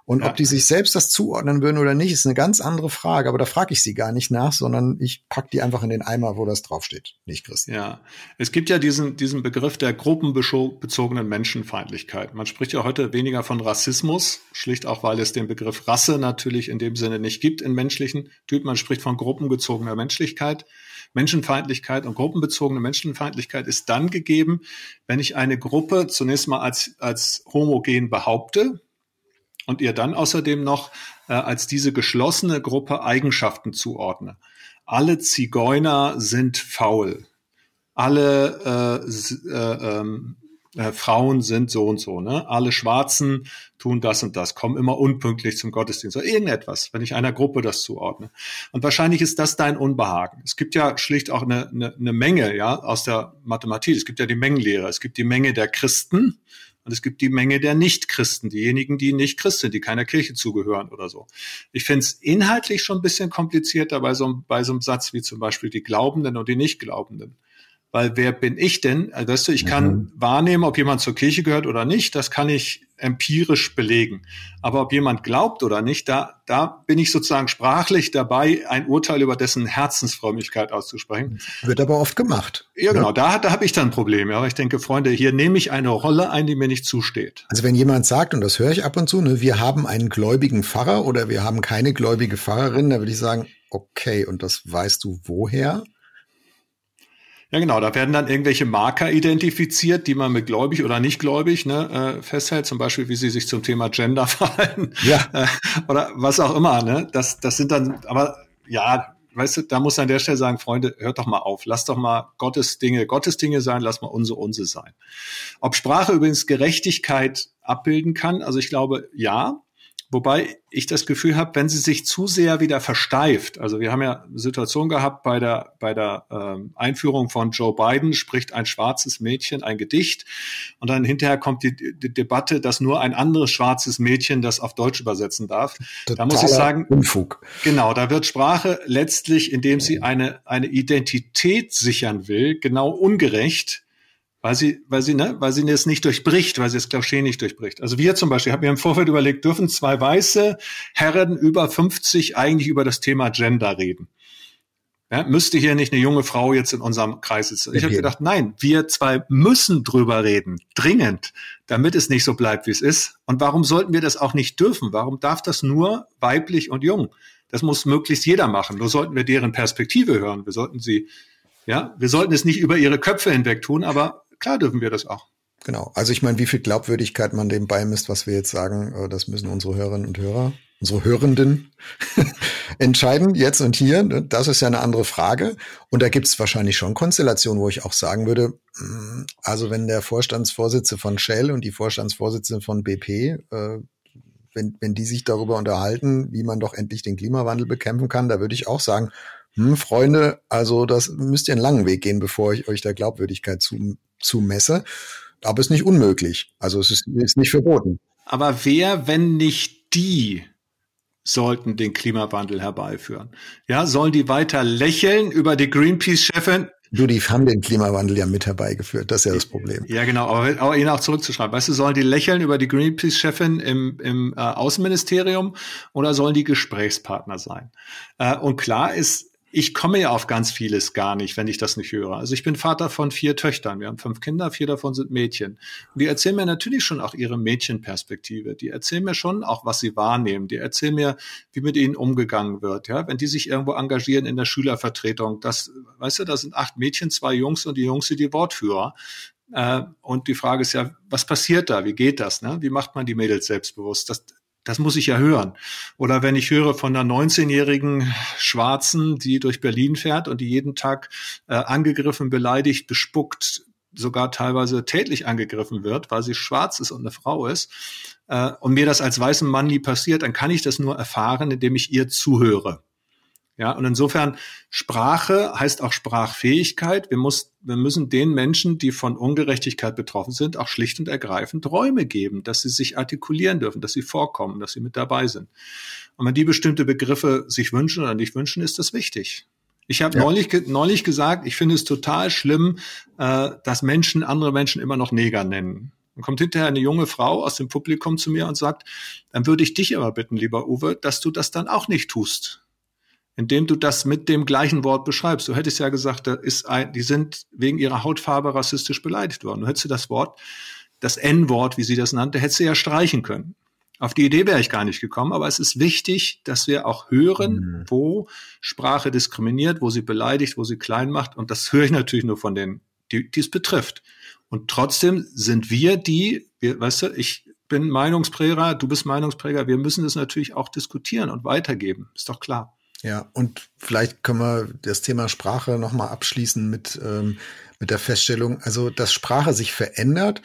Und ja. ob die sich selbst das zuordnen würden oder nicht, ist eine ganz andere Frage. Aber da frage ich sie gar nicht nach, sondern ich pack die einfach in den Eimer, wo das draufsteht. Nicht Christen. Ja, es gibt ja diesen, diesen Begriff der gruppenbezogenen Menschenfeindlichkeit. Man spricht ja heute weniger von Rassismus, schlicht auch, weil es den Begriff Rasse natürlich in dem Sinne nicht gibt in menschlichen Typen. Man spricht von gruppenbezogener Menschlichkeit. Menschenfeindlichkeit und gruppenbezogene Menschenfeindlichkeit ist dann gegeben, wenn ich eine Gruppe zunächst mal als, als homogen behaupte und ihr dann außerdem noch äh, als diese geschlossene Gruppe Eigenschaften zuordne. Alle Zigeuner sind faul. Alle äh, äh, ähm, äh, Frauen sind so und so, ne? Alle Schwarzen tun das und das, kommen immer unpünktlich zum Gottesdienst oder irgendetwas, wenn ich einer Gruppe das zuordne. Und wahrscheinlich ist das dein Unbehagen. Es gibt ja schlicht auch eine, eine, eine Menge, ja, aus der Mathematik. Es gibt ja die Mengenlehre. Es gibt die Menge der Christen und es gibt die Menge der Nichtchristen, diejenigen, die nicht Christ sind, die keiner Kirche zugehören oder so. Ich finde es inhaltlich schon ein bisschen komplizierter bei so, bei so einem Satz wie zum Beispiel die Glaubenden und die Nichtglaubenden. Weil wer bin ich denn? Also, weißt du, ich kann mhm. wahrnehmen, ob jemand zur Kirche gehört oder nicht. Das kann ich empirisch belegen. Aber ob jemand glaubt oder nicht, da, da bin ich sozusagen sprachlich dabei, ein Urteil über dessen Herzensfrömmigkeit auszusprechen. Wird aber oft gemacht. Ja, genau. Ne? Da, da habe ich dann Probleme. Aber ich denke, Freunde, hier nehme ich eine Rolle ein, die mir nicht zusteht. Also wenn jemand sagt, und das höre ich ab und zu, ne, wir haben einen gläubigen Pfarrer oder wir haben keine gläubige Pfarrerin, da würde ich sagen, okay, und das weißt du woher? Ja, genau. Da werden dann irgendwelche Marker identifiziert, die man mit gläubig oder nicht gläubig ne, äh, festhält. Zum Beispiel, wie sie sich zum Thema Gender verhalten. Ja. Äh, oder was auch immer. Ne? Das, das sind dann, aber ja, weißt du, da muss an der Stelle sagen, Freunde, hört doch mal auf. Lass doch mal Gottes Dinge Gottes Dinge sein. Lass mal unsere unsere sein. Ob Sprache übrigens Gerechtigkeit abbilden kann, also ich glaube, ja. Wobei ich das Gefühl habe, wenn sie sich zu sehr wieder versteift, also wir haben ja eine Situation gehabt bei der, bei der ähm, Einführung von Joe Biden, spricht ein schwarzes Mädchen ein Gedicht und dann hinterher kommt die, die Debatte, dass nur ein anderes schwarzes Mädchen das auf Deutsch übersetzen darf. Totaler da muss ich sagen, Unfug. genau, da wird Sprache letztlich, indem sie eine, eine Identität sichern will, genau ungerecht weil sie, weil sie, ne, weil sie es nicht durchbricht, weil sie das Klischee nicht durchbricht. Also wir zum Beispiel, haben mir im Vorfeld überlegt, dürfen zwei weiße Herren über 50 eigentlich über das Thema Gender reden? Ja, müsste hier nicht eine junge Frau jetzt in unserem Kreis sitzen? Ich habe gedacht, nein, wir zwei müssen drüber reden, dringend, damit es nicht so bleibt, wie es ist. Und warum sollten wir das auch nicht dürfen? Warum darf das nur weiblich und jung? Das muss möglichst jeder machen. Nur sollten wir deren Perspektive hören. Wir sollten sie, ja, wir sollten es nicht über ihre Köpfe hinweg tun, aber klar dürfen wir das auch. Genau. Also ich meine, wie viel Glaubwürdigkeit man dem beimisst, was wir jetzt sagen, äh, das müssen unsere Hörerinnen und Hörer, unsere Hörenden entscheiden, jetzt und hier. Ne? Das ist ja eine andere Frage. Und da gibt es wahrscheinlich schon Konstellationen, wo ich auch sagen würde, mm, also wenn der Vorstandsvorsitzende von Shell und die Vorstandsvorsitzende von BP, äh, wenn, wenn die sich darüber unterhalten, wie man doch endlich den Klimawandel bekämpfen kann, da würde ich auch sagen, hm, Freunde, also das müsst ihr einen langen Weg gehen, bevor ich euch der Glaubwürdigkeit zu, zumesse. Aber es ist nicht unmöglich. Also es ist, ist nicht verboten. Aber wer, wenn nicht die, sollten den Klimawandel herbeiführen? Ja, sollen die weiter lächeln über die Greenpeace-Chefin? Du, die haben den Klimawandel ja mit herbeigeführt. Das ist ja das Problem. Ja, genau. Aber, aber ihn auch zurückzuschreiben. Weißt du, sollen die lächeln über die Greenpeace-Chefin im, im äh, Außenministerium oder sollen die Gesprächspartner sein? Äh, und klar ist, ich komme ja auf ganz vieles gar nicht, wenn ich das nicht höre. Also ich bin Vater von vier Töchtern. Wir haben fünf Kinder, vier davon sind Mädchen. Und die erzählen mir natürlich schon auch ihre Mädchenperspektive. Die erzählen mir schon auch, was sie wahrnehmen. Die erzählen mir, wie mit ihnen umgegangen wird. Ja, wenn die sich irgendwo engagieren in der Schülervertretung, das, weißt du, da sind acht Mädchen, zwei Jungs und die Jungs sind die Wortführer. Äh, und die Frage ist ja, was passiert da? Wie geht das? Ne? Wie macht man die Mädels selbstbewusst? Das, das muss ich ja hören. Oder wenn ich höre von einer 19-jährigen Schwarzen, die durch Berlin fährt und die jeden Tag äh, angegriffen, beleidigt, bespuckt, sogar teilweise tätlich angegriffen wird, weil sie schwarz ist und eine Frau ist, äh, und mir das als weißem Mann nie passiert, dann kann ich das nur erfahren, indem ich ihr zuhöre. Ja, und insofern Sprache heißt auch Sprachfähigkeit. Wir, muss, wir müssen den Menschen, die von Ungerechtigkeit betroffen sind, auch schlicht und ergreifend Räume geben, dass sie sich artikulieren dürfen, dass sie vorkommen, dass sie mit dabei sind. Und wenn die bestimmte Begriffe sich wünschen oder nicht wünschen, ist das wichtig. Ich habe ja. neulich, neulich gesagt, ich finde es total schlimm, äh, dass Menschen andere Menschen immer noch Neger nennen. Dann kommt hinterher eine junge Frau aus dem Publikum zu mir und sagt, dann würde ich dich aber bitten, lieber Uwe, dass du das dann auch nicht tust indem du das mit dem gleichen Wort beschreibst. Du hättest ja gesagt, da ist ein, die sind wegen ihrer Hautfarbe rassistisch beleidigt worden. Du hättest du das Wort, das N-Wort, wie sie das nannte, hättest du ja streichen können. Auf die Idee wäre ich gar nicht gekommen, aber es ist wichtig, dass wir auch hören, mhm. wo Sprache diskriminiert, wo sie beleidigt, wo sie klein macht. Und das höre ich natürlich nur von denen, die, die es betrifft. Und trotzdem sind wir die, wir, weißt du, ich bin Meinungspräger, du bist Meinungspräger, wir müssen das natürlich auch diskutieren und weitergeben. Ist doch klar. Ja, und vielleicht können wir das Thema Sprache nochmal abschließen mit, ähm, mit der Feststellung, also dass Sprache sich verändert,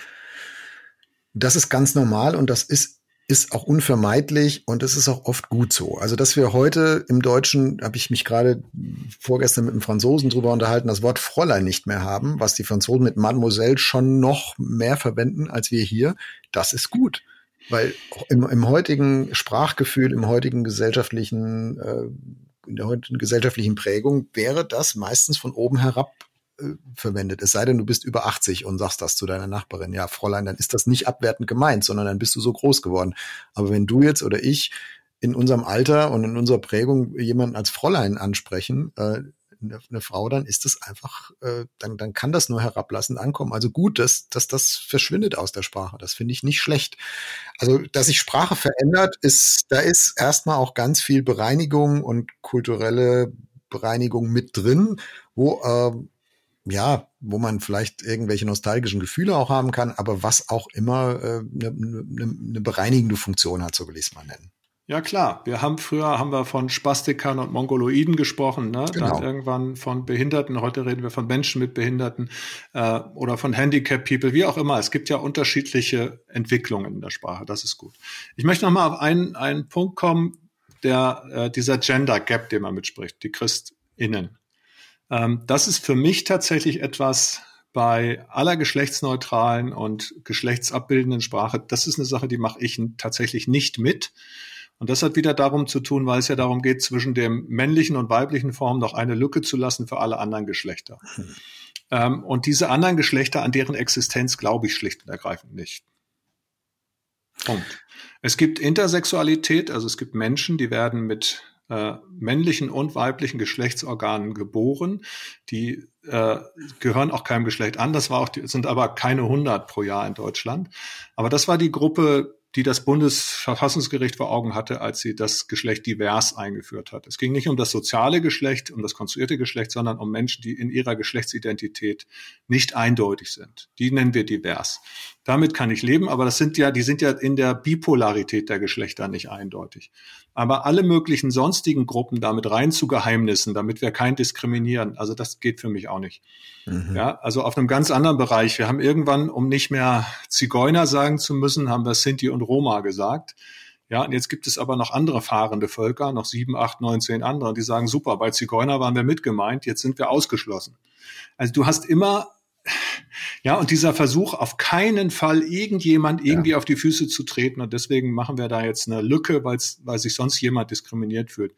das ist ganz normal und das ist ist auch unvermeidlich und es ist auch oft gut so. Also, dass wir heute im Deutschen, habe ich mich gerade vorgestern mit einem Franzosen drüber unterhalten, das Wort Fräulein nicht mehr haben, was die Franzosen mit Mademoiselle schon noch mehr verwenden als wir hier, das ist gut. Weil im, im heutigen Sprachgefühl, im heutigen gesellschaftlichen, äh, in der heutigen gesellschaftlichen Prägung wäre das meistens von oben herab äh, verwendet. Es sei denn, du bist über 80 und sagst das zu deiner Nachbarin. Ja, Fräulein, dann ist das nicht abwertend gemeint, sondern dann bist du so groß geworden. Aber wenn du jetzt oder ich in unserem Alter und in unserer Prägung jemanden als Fräulein ansprechen, äh, eine, eine Frau, dann ist das einfach, äh, dann, dann kann das nur herablassend ankommen. Also gut, dass, dass das verschwindet aus der Sprache. Das finde ich nicht schlecht. Also, dass sich Sprache verändert, ist, da ist erstmal auch ganz viel Bereinigung und kulturelle Bereinigung mit drin, wo äh, ja, wo man vielleicht irgendwelche nostalgischen Gefühle auch haben kann, aber was auch immer eine äh, ne, ne, ne bereinigende Funktion hat, so will ich es mal nennen. Ja klar, wir haben früher haben wir von Spastikern und Mongoloiden gesprochen, ne? Genau. dann irgendwann von Behinderten. Heute reden wir von Menschen mit Behinderten äh, oder von Handicap People, wie auch immer. Es gibt ja unterschiedliche Entwicklungen in der Sprache. Das ist gut. Ich möchte noch mal auf einen, einen Punkt kommen, der äh, dieser Gender Gap, den man mitspricht, die Christinnen. Ähm, das ist für mich tatsächlich etwas bei aller geschlechtsneutralen und geschlechtsabbildenden Sprache. Das ist eine Sache, die mache ich tatsächlich nicht mit und das hat wieder darum zu tun, weil es ja darum geht, zwischen dem männlichen und weiblichen Form noch eine Lücke zu lassen für alle anderen Geschlechter. Hm. Ähm, und diese anderen Geschlechter, an deren Existenz glaube ich schlicht und ergreifend nicht. Punkt. Es gibt Intersexualität, also es gibt Menschen, die werden mit äh, männlichen und weiblichen Geschlechtsorganen geboren. Die äh, gehören auch keinem Geschlecht an. Das war auch, die, sind aber keine 100 pro Jahr in Deutschland. Aber das war die Gruppe die das Bundesverfassungsgericht vor Augen hatte, als sie das Geschlecht divers eingeführt hat. Es ging nicht um das soziale Geschlecht, um das konstruierte Geschlecht, sondern um Menschen, die in ihrer Geschlechtsidentität nicht eindeutig sind. Die nennen wir divers. Damit kann ich leben, aber das sind ja, die sind ja in der Bipolarität der Geschlechter nicht eindeutig. Aber alle möglichen sonstigen Gruppen damit rein zu geheimnissen, damit wir kein diskriminieren, also das geht für mich auch nicht. Mhm. Ja, also auf einem ganz anderen Bereich. Wir haben irgendwann, um nicht mehr Zigeuner sagen zu müssen, haben wir Sinti und Roma gesagt. Ja, und jetzt gibt es aber noch andere fahrende Völker, noch sieben, acht, neun, zehn andere, die sagen, super, bei Zigeuner waren wir mitgemeint, jetzt sind wir ausgeschlossen. Also du hast immer, ja, und dieser Versuch, auf keinen Fall irgendjemand irgendwie ja. auf die Füße zu treten, und deswegen machen wir da jetzt eine Lücke, weil sich sonst jemand diskriminiert fühlt,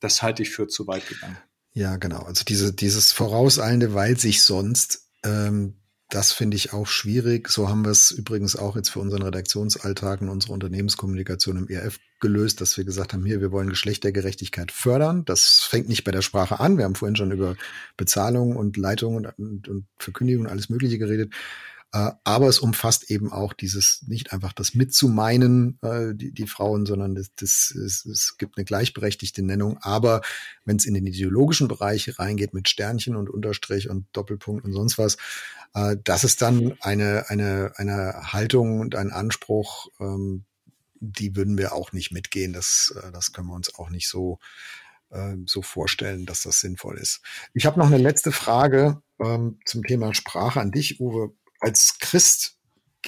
das halte ich für zu weit gegangen. Ja, genau. Also diese, dieses Vorauseilende, weil sich sonst, ähm, das finde ich auch schwierig. So haben wir es übrigens auch jetzt für unseren Redaktionsalltag und unsere Unternehmenskommunikation im ERF gelöst, dass wir gesagt haben, hier, wir wollen Geschlechtergerechtigkeit fördern. Das fängt nicht bei der Sprache an. Wir haben vorhin schon über Bezahlung und Leitung und, und, und Verkündigung und alles Mögliche geredet. Äh, aber es umfasst eben auch dieses, nicht einfach das mitzumeinen, äh, die, die Frauen, sondern das, das, es, es gibt eine gleichberechtigte Nennung. Aber wenn es in den ideologischen Bereich reingeht mit Sternchen und Unterstrich und Doppelpunkt und sonst was, äh, das ist dann eine, eine, eine Haltung und ein Anspruch, ähm, die würden wir auch nicht mitgehen. Das, äh, das können wir uns auch nicht so, äh, so vorstellen, dass das sinnvoll ist. Ich habe noch eine letzte Frage ähm, zum Thema Sprache an dich, Uwe als Christ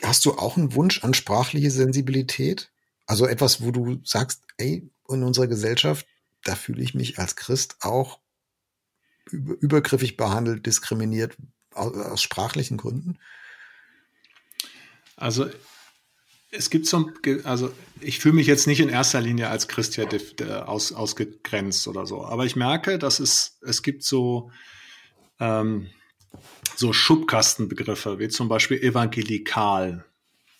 hast du auch einen Wunsch an sprachliche Sensibilität? Also etwas, wo du sagst, ey, in unserer Gesellschaft, da fühle ich mich als Christ auch übergriffig behandelt, diskriminiert aus, sprachlichen Gründen? Also es gibt so, also ich fühle mich jetzt nicht in erster Linie als Christ ja aus, ausgegrenzt oder so, aber ich merke, dass es, es gibt so, ähm, so Schubkastenbegriffe, wie zum Beispiel evangelikal.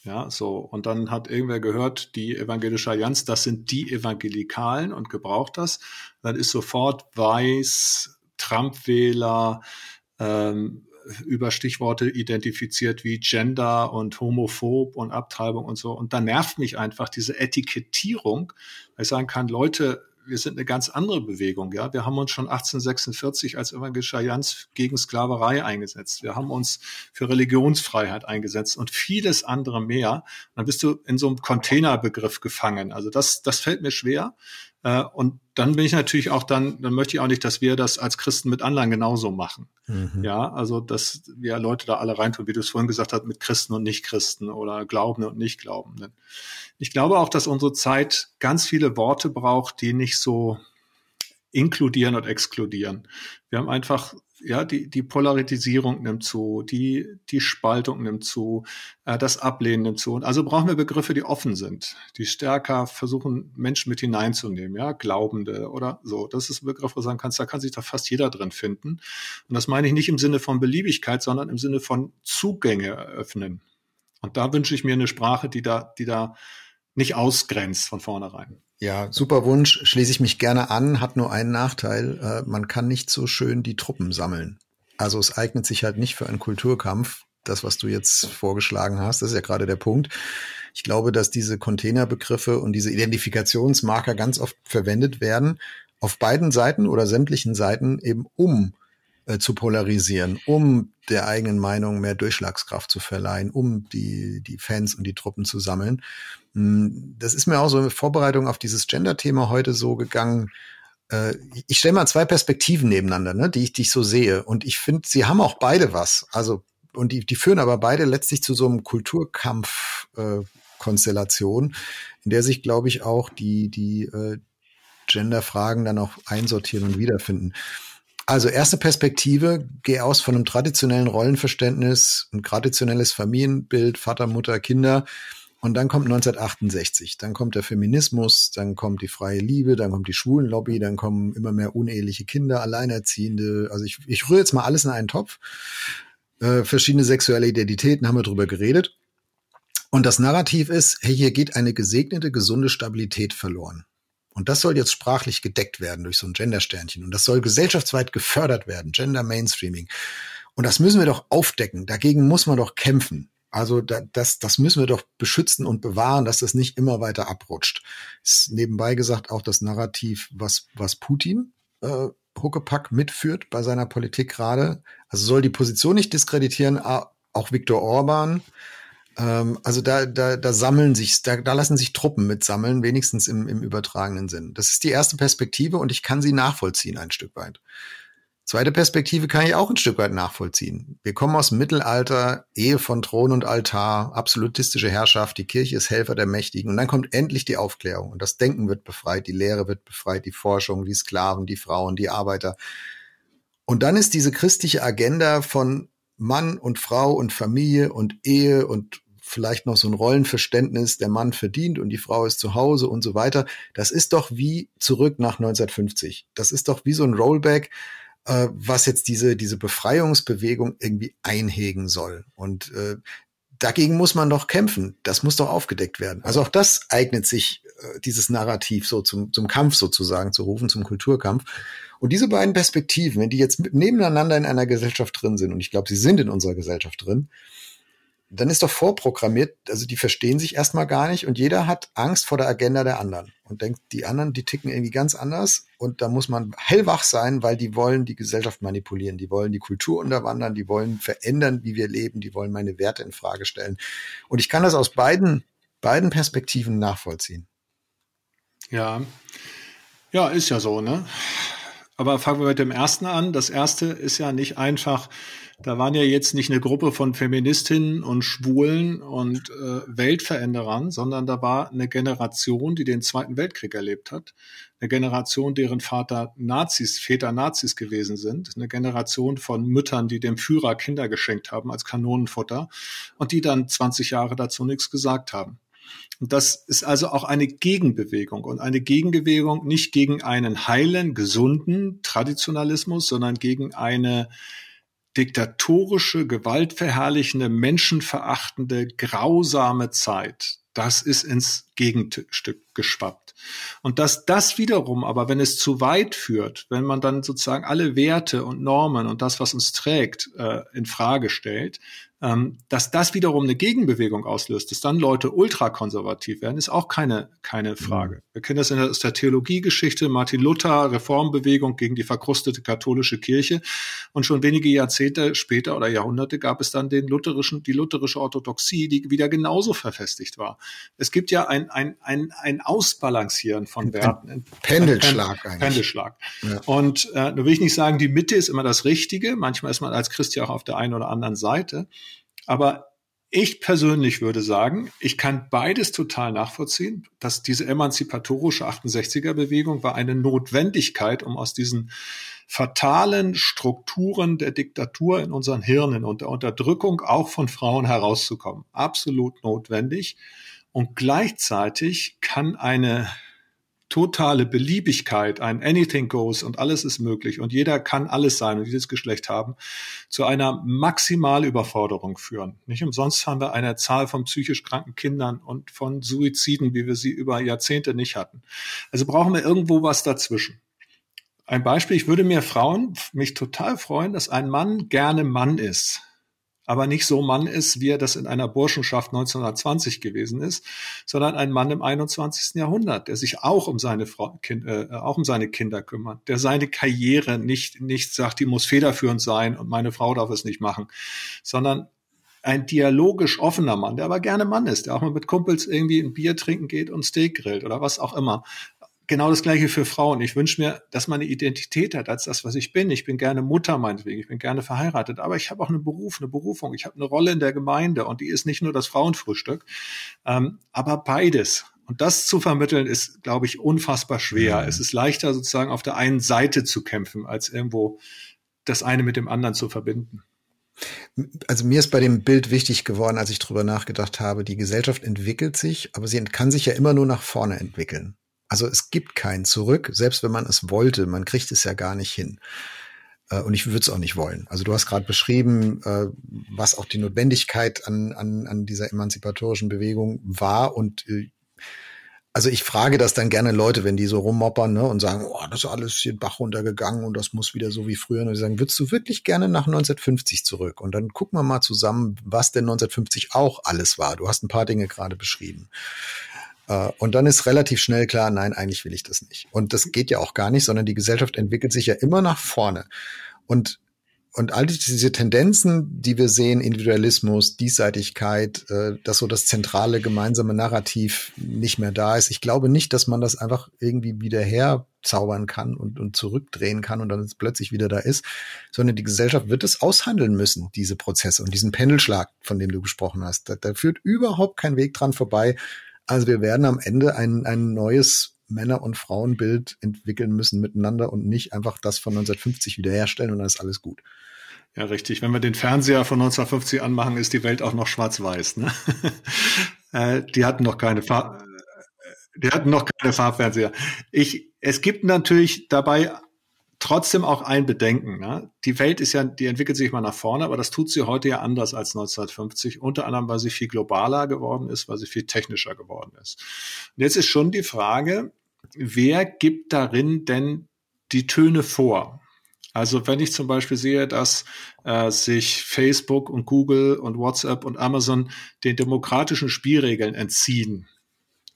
Ja, so. Und dann hat irgendwer gehört, die evangelische Allianz, das sind die Evangelikalen und gebraucht das. Dann ist sofort weiß, Trump-Wähler, ähm, über Stichworte identifiziert wie Gender und Homophob und Abtreibung und so. Und da nervt mich einfach diese Etikettierung, weil ich sagen kann, Leute, wir sind eine ganz andere Bewegung. Ja, wir haben uns schon 1846 als evangelische Allianz gegen Sklaverei eingesetzt. Wir haben uns für Religionsfreiheit eingesetzt und vieles andere mehr. Dann bist du in so einem Containerbegriff gefangen. Also das, das fällt mir schwer. Äh, und dann bin ich natürlich auch dann, dann möchte ich auch nicht, dass wir das als Christen mit anderen genauso machen. Mhm. Ja, also dass wir Leute da alle reintun, wie du es vorhin gesagt hast, mit Christen und Nicht-Christen oder Glaubende und Nicht-Glaubenden. Ich glaube auch, dass unsere Zeit ganz viele Worte braucht, die nicht so inkludieren und exkludieren. Wir haben einfach, ja, die, die Polarisierung nimmt zu, die, die Spaltung nimmt zu, äh, das Ablehnen nimmt zu. Und also brauchen wir Begriffe, die offen sind, die stärker versuchen, Menschen mit hineinzunehmen, ja, Glaubende oder so. Das ist ein Begriff, wo du sagen kannst, da kann sich da fast jeder drin finden. Und das meine ich nicht im Sinne von Beliebigkeit, sondern im Sinne von Zugänge eröffnen. Und da wünsche ich mir eine Sprache, die da, die da nicht ausgrenzt von vornherein. Ja, super Wunsch, schließe ich mich gerne an, hat nur einen Nachteil, äh, man kann nicht so schön die Truppen sammeln. Also es eignet sich halt nicht für einen Kulturkampf, das, was du jetzt vorgeschlagen hast, das ist ja gerade der Punkt. Ich glaube, dass diese Containerbegriffe und diese Identifikationsmarker ganz oft verwendet werden, auf beiden Seiten oder sämtlichen Seiten eben um äh, zu polarisieren, um der eigenen Meinung mehr Durchschlagskraft zu verleihen, um die, die Fans und die Truppen zu sammeln. Hm, das ist mir auch so in Vorbereitung auf dieses Gender-Thema heute so gegangen. Äh, ich stelle mal zwei Perspektiven nebeneinander, ne, die ich, die ich so sehe. Und ich finde, sie haben auch beide was. Also, und die, die führen aber beide letztlich zu so einem Kulturkampf, äh, Konstellation, in der sich, glaube ich, auch die, die äh, Gender-Fragen dann auch einsortieren und wiederfinden. Also erste Perspektive, geh aus von einem traditionellen Rollenverständnis, ein traditionelles Familienbild, Vater, Mutter, Kinder. Und dann kommt 1968, dann kommt der Feminismus, dann kommt die freie Liebe, dann kommt die Schwulenlobby, dann kommen immer mehr uneheliche Kinder, Alleinerziehende. Also ich, ich rühre jetzt mal alles in einen Topf. Äh, verschiedene sexuelle Identitäten haben wir drüber geredet. Und das Narrativ ist, hey, hier geht eine gesegnete, gesunde Stabilität verloren. Und das soll jetzt sprachlich gedeckt werden durch so ein Gendersternchen. Und das soll gesellschaftsweit gefördert werden, Gender Mainstreaming. Und das müssen wir doch aufdecken. Dagegen muss man doch kämpfen. Also da, das, das müssen wir doch beschützen und bewahren, dass das nicht immer weiter abrutscht. Ist nebenbei gesagt auch das Narrativ, was, was Putin äh, Huckepack mitführt bei seiner Politik gerade. Also soll die Position nicht diskreditieren, auch Viktor Orban ähm, also da, da, da sammeln sich, da, da lassen sich Truppen mitsammeln, wenigstens im, im übertragenen Sinn. Das ist die erste Perspektive und ich kann sie nachvollziehen ein Stück weit. Zweite Perspektive kann ich auch ein Stück weit nachvollziehen. Wir kommen aus dem Mittelalter, Ehe von Thron und Altar, absolutistische Herrschaft, die Kirche ist Helfer der Mächtigen und dann kommt endlich die Aufklärung und das Denken wird befreit, die Lehre wird befreit, die Forschung, die Sklaven, die Frauen, die Arbeiter. Und dann ist diese christliche Agenda von Mann und Frau und Familie und Ehe und vielleicht noch so ein Rollenverständnis, der Mann verdient und die Frau ist zu Hause und so weiter. Das ist doch wie zurück nach 1950. Das ist doch wie so ein Rollback, äh, was jetzt diese, diese Befreiungsbewegung irgendwie einhegen soll. Und äh, dagegen muss man doch kämpfen. Das muss doch aufgedeckt werden. Also auch das eignet sich, äh, dieses Narrativ so zum, zum Kampf sozusagen zu rufen, zum Kulturkampf. Und diese beiden Perspektiven, wenn die jetzt nebeneinander in einer Gesellschaft drin sind, und ich glaube, sie sind in unserer Gesellschaft drin, dann ist doch vorprogrammiert, also die verstehen sich erstmal gar nicht und jeder hat Angst vor der Agenda der anderen und denkt, die anderen, die ticken irgendwie ganz anders und da muss man hellwach sein, weil die wollen die Gesellschaft manipulieren, die wollen die Kultur unterwandern, die wollen verändern, wie wir leben, die wollen meine Werte in Frage stellen. Und ich kann das aus beiden, beiden Perspektiven nachvollziehen. Ja. Ja, ist ja so, ne? Aber fangen wir mit dem ersten an. Das erste ist ja nicht einfach, da waren ja jetzt nicht eine Gruppe von Feministinnen und Schwulen und äh, Weltveränderern, sondern da war eine Generation, die den Zweiten Weltkrieg erlebt hat. Eine Generation, deren Vater Nazis, Väter Nazis gewesen sind. Eine Generation von Müttern, die dem Führer Kinder geschenkt haben als Kanonenfutter und die dann 20 Jahre dazu nichts gesagt haben. Und das ist also auch eine Gegenbewegung und eine Gegenbewegung nicht gegen einen heilen, gesunden Traditionalismus, sondern gegen eine diktatorische, gewaltverherrlichende, menschenverachtende, grausame Zeit. Das ist ins Gegenstück geschwappt. Und dass das wiederum, aber wenn es zu weit führt, wenn man dann sozusagen alle Werte und Normen und das, was uns trägt, äh, in Frage stellt, ähm, dass das wiederum eine Gegenbewegung auslöst, dass dann Leute ultrakonservativ werden, ist auch keine, keine Frage. Mhm. Wir kennen das in der, aus der Theologiegeschichte, Martin Luther, Reformbewegung gegen die verkrustete katholische Kirche. Und schon wenige Jahrzehnte später oder Jahrhunderte gab es dann den lutherischen, die lutherische Orthodoxie, die wieder genauso verfestigt war. Es gibt ja ein, ein, ein, ein Ausbalancieren von Werten. Ein Pendelschlag eigentlich. Pendelschlag. Ja. Und äh, da will ich nicht sagen, die Mitte ist immer das Richtige. Manchmal ist man als Christ ja auch auf der einen oder anderen Seite. Aber ich persönlich würde sagen, ich kann beides total nachvollziehen, dass diese emanzipatorische 68er-Bewegung war eine Notwendigkeit, um aus diesen fatalen Strukturen der Diktatur in unseren Hirnen und der Unterdrückung auch von Frauen herauszukommen. Absolut notwendig. Und gleichzeitig kann eine totale Beliebigkeit, ein Anything goes und alles ist möglich und jeder kann alles sein und dieses Geschlecht haben, zu einer Maximalüberforderung führen. Nicht umsonst haben wir eine Zahl von psychisch kranken Kindern und von Suiziden, wie wir sie über Jahrzehnte nicht hatten. Also brauchen wir irgendwo was dazwischen. Ein Beispiel, ich würde mir Frauen mich total freuen, dass ein Mann gerne Mann ist aber nicht so Mann ist, wie er das in einer Burschenschaft 1920 gewesen ist, sondern ein Mann im 21. Jahrhundert, der sich auch um seine Frau, kind, äh, auch um seine Kinder kümmert, der seine Karriere nicht, nicht sagt, die muss federführend sein und meine Frau darf es nicht machen, sondern ein dialogisch offener Mann, der aber gerne Mann ist, der auch mal mit Kumpels irgendwie ein Bier trinken geht und Steak grillt oder was auch immer genau das gleiche für Frauen. Ich wünsche mir, dass man eine Identität hat als das, was ich bin. Ich bin gerne Mutter meinetwegen, ich bin gerne verheiratet, aber ich habe auch einen Beruf, eine Berufung, ich habe eine Rolle in der Gemeinde und die ist nicht nur das Frauenfrühstück, ähm, aber beides. Und das zu vermitteln ist, glaube ich, unfassbar schwer. Mhm. Es ist leichter sozusagen auf der einen Seite zu kämpfen, als irgendwo das eine mit dem anderen zu verbinden. Also mir ist bei dem Bild wichtig geworden, als ich drüber nachgedacht habe, die Gesellschaft entwickelt sich, aber sie kann sich ja immer nur nach vorne entwickeln. Also es gibt kein Zurück, selbst wenn man es wollte, man kriegt es ja gar nicht hin. Äh, und ich würde es auch nicht wollen. Also du hast gerade beschrieben, äh, was auch die Notwendigkeit an, an, an dieser emanzipatorischen Bewegung war. Und äh, also ich frage das dann gerne Leute, wenn die so rummoppern ne, und sagen, oh, das ist alles hier Bach runtergegangen und das muss wieder so wie früher. Und die sagen, würdest du wirklich gerne nach 1950 zurück? Und dann gucken wir mal zusammen, was denn 1950 auch alles war. Du hast ein paar Dinge gerade beschrieben. Äh, und dann ist relativ schnell klar, nein, eigentlich will ich das nicht. Und das geht ja auch gar nicht, sondern die Gesellschaft entwickelt sich ja immer nach vorne. Und und all diese Tendenzen, die wir sehen, Individualismus, Diesseitigkeit, äh, dass so das zentrale gemeinsame Narrativ nicht mehr da ist. Ich glaube nicht, dass man das einfach irgendwie wieder herzaubern kann und, und zurückdrehen kann und dann plötzlich wieder da ist, sondern die Gesellschaft wird es aushandeln müssen, diese Prozesse und diesen Pendelschlag, von dem du gesprochen hast. Da, da führt überhaupt kein Weg dran vorbei, also wir werden am Ende ein, ein neues Männer- und Frauenbild entwickeln müssen miteinander und nicht einfach das von 1950 wiederherstellen und dann ist alles gut. Ja, richtig. Wenn wir den Fernseher von 1950 anmachen, ist die Welt auch noch schwarz-weiß. Ne? Äh, die hatten noch keine Farb, die hatten noch keine Farbfernseher. Ich, es gibt natürlich dabei trotzdem auch ein Bedenken. Ne? Die Welt ist ja, die entwickelt sich mal nach vorne, aber das tut sie heute ja anders als 1950, unter anderem, weil sie viel globaler geworden ist, weil sie viel technischer geworden ist. Und jetzt ist schon die Frage, wer gibt darin denn die Töne vor? Also wenn ich zum Beispiel sehe, dass äh, sich Facebook und Google und WhatsApp und Amazon den demokratischen Spielregeln entziehen,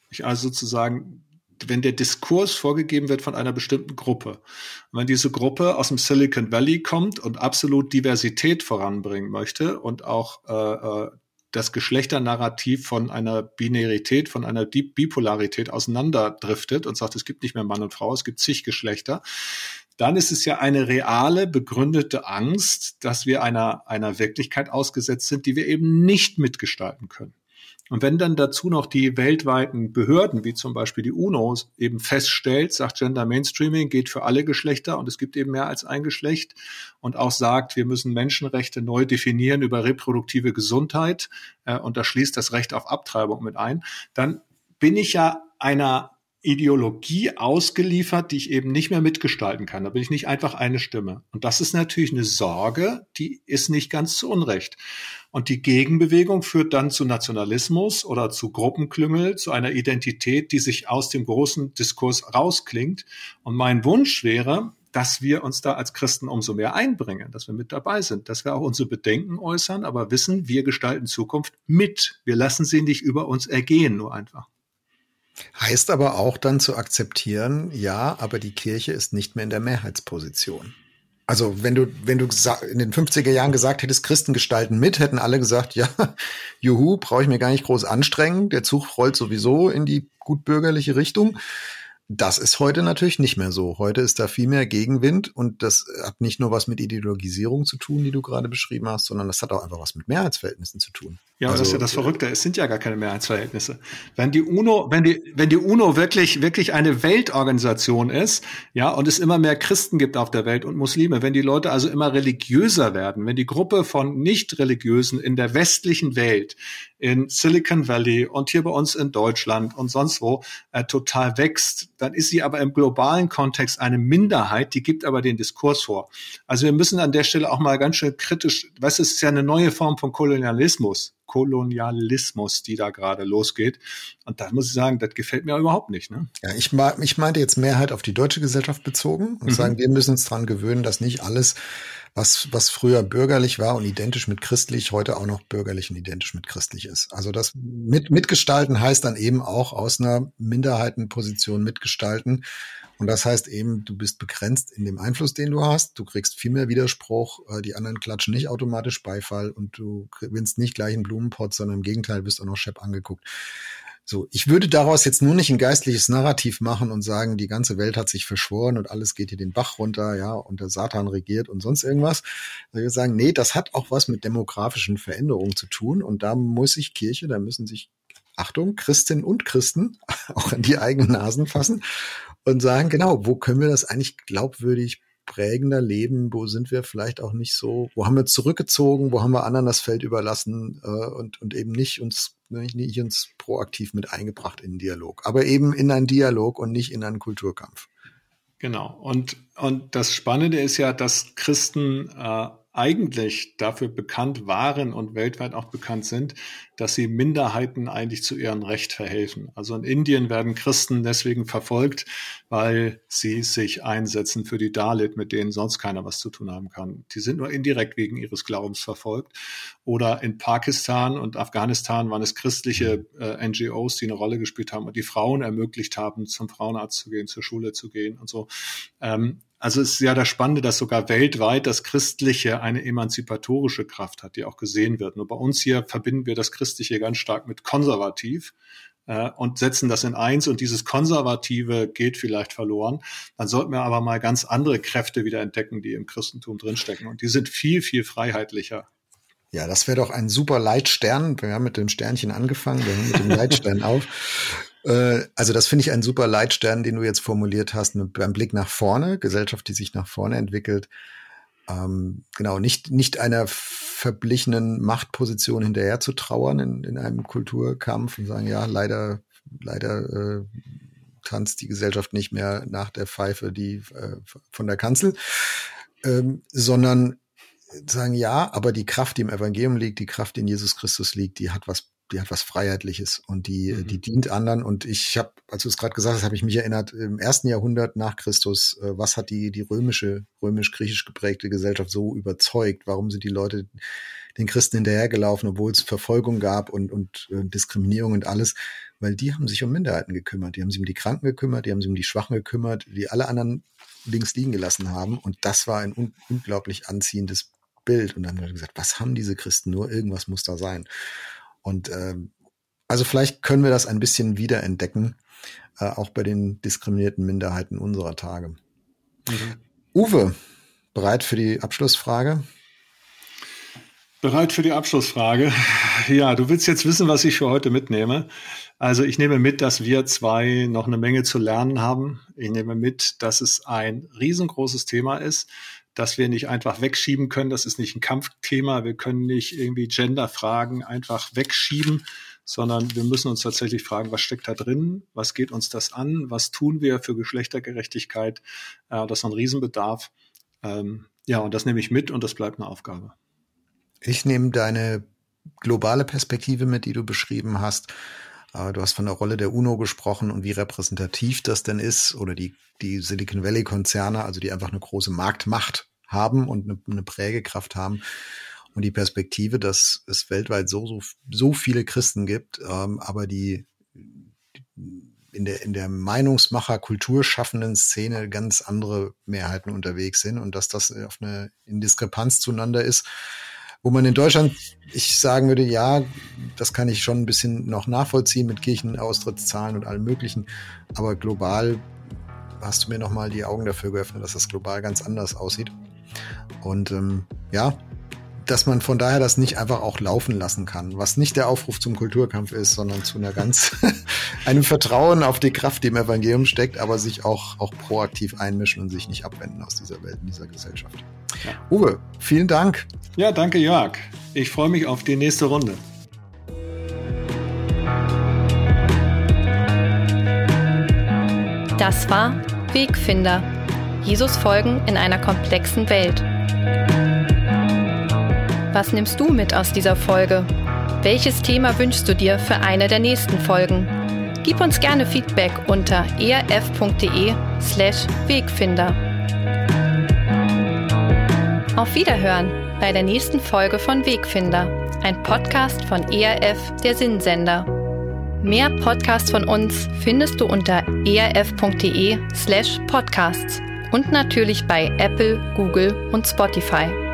ich also sozusagen wenn der Diskurs vorgegeben wird von einer bestimmten Gruppe. Wenn diese Gruppe aus dem Silicon Valley kommt und absolut Diversität voranbringen möchte und auch äh, äh das Geschlechternarrativ von einer Binarität, von einer Bipolarität auseinanderdriftet und sagt, es gibt nicht mehr Mann und Frau, es gibt zig Geschlechter, dann ist es ja eine reale, begründete Angst, dass wir einer, einer Wirklichkeit ausgesetzt sind, die wir eben nicht mitgestalten können. Und wenn dann dazu noch die weltweiten Behörden, wie zum Beispiel die UNO, eben feststellt, sagt Gender Mainstreaming geht für alle Geschlechter und es gibt eben mehr als ein Geschlecht und auch sagt, wir müssen Menschenrechte neu definieren über reproduktive Gesundheit äh, und da schließt das Recht auf Abtreibung mit ein, dann bin ich ja einer Ideologie ausgeliefert, die ich eben nicht mehr mitgestalten kann. Da bin ich nicht einfach eine Stimme. Und das ist natürlich eine Sorge, die ist nicht ganz zu Unrecht. Und die Gegenbewegung führt dann zu Nationalismus oder zu Gruppenklüngel, zu einer Identität, die sich aus dem großen Diskurs rausklingt. Und mein Wunsch wäre, dass wir uns da als Christen umso mehr einbringen, dass wir mit dabei sind, dass wir auch unsere Bedenken äußern, aber wissen, wir gestalten Zukunft mit. Wir lassen sie nicht über uns ergehen, nur einfach. Heißt aber auch dann zu akzeptieren, ja, aber die Kirche ist nicht mehr in der Mehrheitsposition. Also wenn du, wenn du in den 50er Jahren gesagt hättest, Christen gestalten mit, hätten alle gesagt, ja, juhu, brauche ich mir gar nicht groß anstrengen, der Zug rollt sowieso in die gutbürgerliche Richtung. Das ist heute natürlich nicht mehr so. Heute ist da viel mehr Gegenwind und das hat nicht nur was mit Ideologisierung zu tun, die du gerade beschrieben hast, sondern das hat auch einfach was mit Mehrheitsverhältnissen zu tun. Ja, also, das ist ja das Verrückte. Es sind ja gar keine Mehrheitsverhältnisse. Wenn die UNO, wenn die, wenn die UNO wirklich, wirklich eine Weltorganisation ist, ja, und es immer mehr Christen gibt auf der Welt und Muslime, wenn die Leute also immer religiöser werden, wenn die Gruppe von Nicht-Religiösen in der westlichen Welt, in Silicon Valley und hier bei uns in Deutschland und sonst wo, äh, total wächst, dann ist sie aber im globalen Kontext eine Minderheit, die gibt aber den Diskurs vor. Also wir müssen an der Stelle auch mal ganz schön kritisch, was ist ja eine neue Form von Kolonialismus Kolonialismus, die da gerade losgeht. Und da muss ich sagen, das gefällt mir überhaupt nicht. Ne? Ja, ich, ich meinte jetzt Mehrheit auf die deutsche Gesellschaft bezogen und mhm. sagen, wir müssen uns daran gewöhnen, dass nicht alles, was, was früher bürgerlich war und identisch mit christlich, heute auch noch bürgerlich und identisch mit christlich ist. Also das mit, mitgestalten heißt dann eben auch aus einer Minderheitenposition mitgestalten und das heißt eben, du bist begrenzt in dem Einfluss, den du hast. Du kriegst viel mehr Widerspruch. Äh, die anderen klatschen nicht automatisch Beifall und du gewinnst nicht gleich einen Blumenpott, sondern im Gegenteil bist auch noch schepp angeguckt. So, ich würde daraus jetzt nur nicht ein geistliches Narrativ machen und sagen, die ganze Welt hat sich verschworen und alles geht hier den Bach runter, ja, und der Satan regiert und sonst irgendwas. Ich würde sagen, nee, das hat auch was mit demografischen Veränderungen zu tun und da muss sich Kirche, da müssen sich Achtung, Christinnen und Christen auch an die eigenen Nasen fassen und sagen, genau, wo können wir das eigentlich glaubwürdig prägender leben? Wo sind wir vielleicht auch nicht so, wo haben wir zurückgezogen, wo haben wir anderen das Feld überlassen äh, und, und eben nicht uns, nicht, nicht uns proaktiv mit eingebracht in den Dialog, aber eben in einen Dialog und nicht in einen Kulturkampf. Genau. Und, und das Spannende ist ja, dass Christen äh, eigentlich dafür bekannt waren und weltweit auch bekannt sind, dass sie Minderheiten eigentlich zu ihrem Recht verhelfen. Also in Indien werden Christen deswegen verfolgt, weil sie sich einsetzen für die Dalit, mit denen sonst keiner was zu tun haben kann. Die sind nur indirekt wegen ihres Glaubens verfolgt. Oder in Pakistan und Afghanistan waren es christliche äh, NGOs, die eine Rolle gespielt haben und die Frauen ermöglicht haben, zum Frauenarzt zu gehen, zur Schule zu gehen und so. Ähm, also es ist ja das Spannende, dass sogar weltweit das Christliche eine emanzipatorische Kraft hat, die auch gesehen wird. Nur bei uns hier verbinden wir das Christliche ganz stark mit konservativ äh, und setzen das in eins und dieses Konservative geht vielleicht verloren. Dann sollten wir aber mal ganz andere Kräfte wieder entdecken, die im Christentum drinstecken. Und die sind viel, viel freiheitlicher. Ja, das wäre doch ein super Leitstern. Wir haben mit dem Sternchen angefangen, wir haben mit dem Leitstern auf. Äh, also das finde ich ein super Leitstern, den du jetzt formuliert hast, mit, beim Blick nach vorne, Gesellschaft, die sich nach vorne entwickelt. Ähm, genau, nicht, nicht einer verblichenen Machtposition hinterher zu trauern in, in einem Kulturkampf und sagen, ja, leider, leider äh, tanzt die Gesellschaft nicht mehr nach der Pfeife, die äh, von der Kanzel, ähm, sondern sagen, ja, aber die Kraft, die im Evangelium liegt, die Kraft, die in Jesus Christus liegt, die hat was die hat was Freiheitliches und die, mhm. die dient anderen. Und ich habe, als du es gerade gesagt hast, habe ich mich erinnert, im ersten Jahrhundert nach Christus, äh, was hat die, die römische, römisch-griechisch geprägte Gesellschaft so überzeugt? Warum sind die Leute den Christen hinterhergelaufen, obwohl es Verfolgung gab und, und äh, Diskriminierung und alles? Weil die haben sich um Minderheiten gekümmert. Die haben sich um die Kranken gekümmert, die haben sich um die Schwachen gekümmert, die alle anderen links liegen gelassen haben. Und das war ein un unglaublich anziehendes Bild. Und dann haben wir gesagt, was haben diese Christen nur? Irgendwas muss da sein. Und ähm, also vielleicht können wir das ein bisschen wiederentdecken, äh, auch bei den diskriminierten Minderheiten unserer Tage. Mhm. Uwe, bereit für die Abschlussfrage? Bereit für die Abschlussfrage. Ja, du willst jetzt wissen, was ich für heute mitnehme. Also ich nehme mit, dass wir zwei noch eine Menge zu lernen haben. Ich nehme mit, dass es ein riesengroßes Thema ist, dass wir nicht einfach wegschieben können. Das ist nicht ein Kampfthema. Wir können nicht irgendwie Genderfragen einfach wegschieben, sondern wir müssen uns tatsächlich fragen, was steckt da drin? Was geht uns das an? Was tun wir für Geschlechtergerechtigkeit? Das ist ein Riesenbedarf. Ähm, ja, und das nehme ich mit und das bleibt eine Aufgabe. Ich nehme deine globale Perspektive mit, die du beschrieben hast. Äh, du hast von der Rolle der UNO gesprochen und wie repräsentativ das denn ist oder die, die Silicon Valley Konzerne, also die einfach eine große Marktmacht haben und eine, eine Prägekraft haben. Und die Perspektive, dass es weltweit so, so, so viele Christen gibt, ähm, aber die, in der, in der Meinungsmacher, kulturschaffenden Szene ganz andere Mehrheiten unterwegs sind und dass das auf eine in Diskrepanz zueinander ist, wo man in Deutschland, ich sagen würde, ja, das kann ich schon ein bisschen noch nachvollziehen mit Kirchenaustrittszahlen und allem Möglichen. Aber global hast du mir nochmal die Augen dafür geöffnet, dass das global ganz anders aussieht. Und ähm, ja, dass man von daher das nicht einfach auch laufen lassen kann, was nicht der Aufruf zum Kulturkampf ist, sondern zu einer ganz, einem Vertrauen auf die Kraft, die im Evangelium steckt, aber sich auch, auch proaktiv einmischen und sich nicht abwenden aus dieser Welt, in dieser Gesellschaft. Ja. Uwe, vielen Dank. Ja, danke Jörg. Ich freue mich auf die nächste Runde. Das war Wegfinder. Jesus folgen in einer komplexen Welt. Was nimmst du mit aus dieser Folge? Welches Thema wünschst du dir für eine der nächsten Folgen? Gib uns gerne Feedback unter erf.de/slash Wegfinder. Auf Wiederhören bei der nächsten Folge von Wegfinder, ein Podcast von ERF, der Sinnsender. Mehr Podcasts von uns findest du unter erf.de slash podcasts und natürlich bei Apple, Google und Spotify.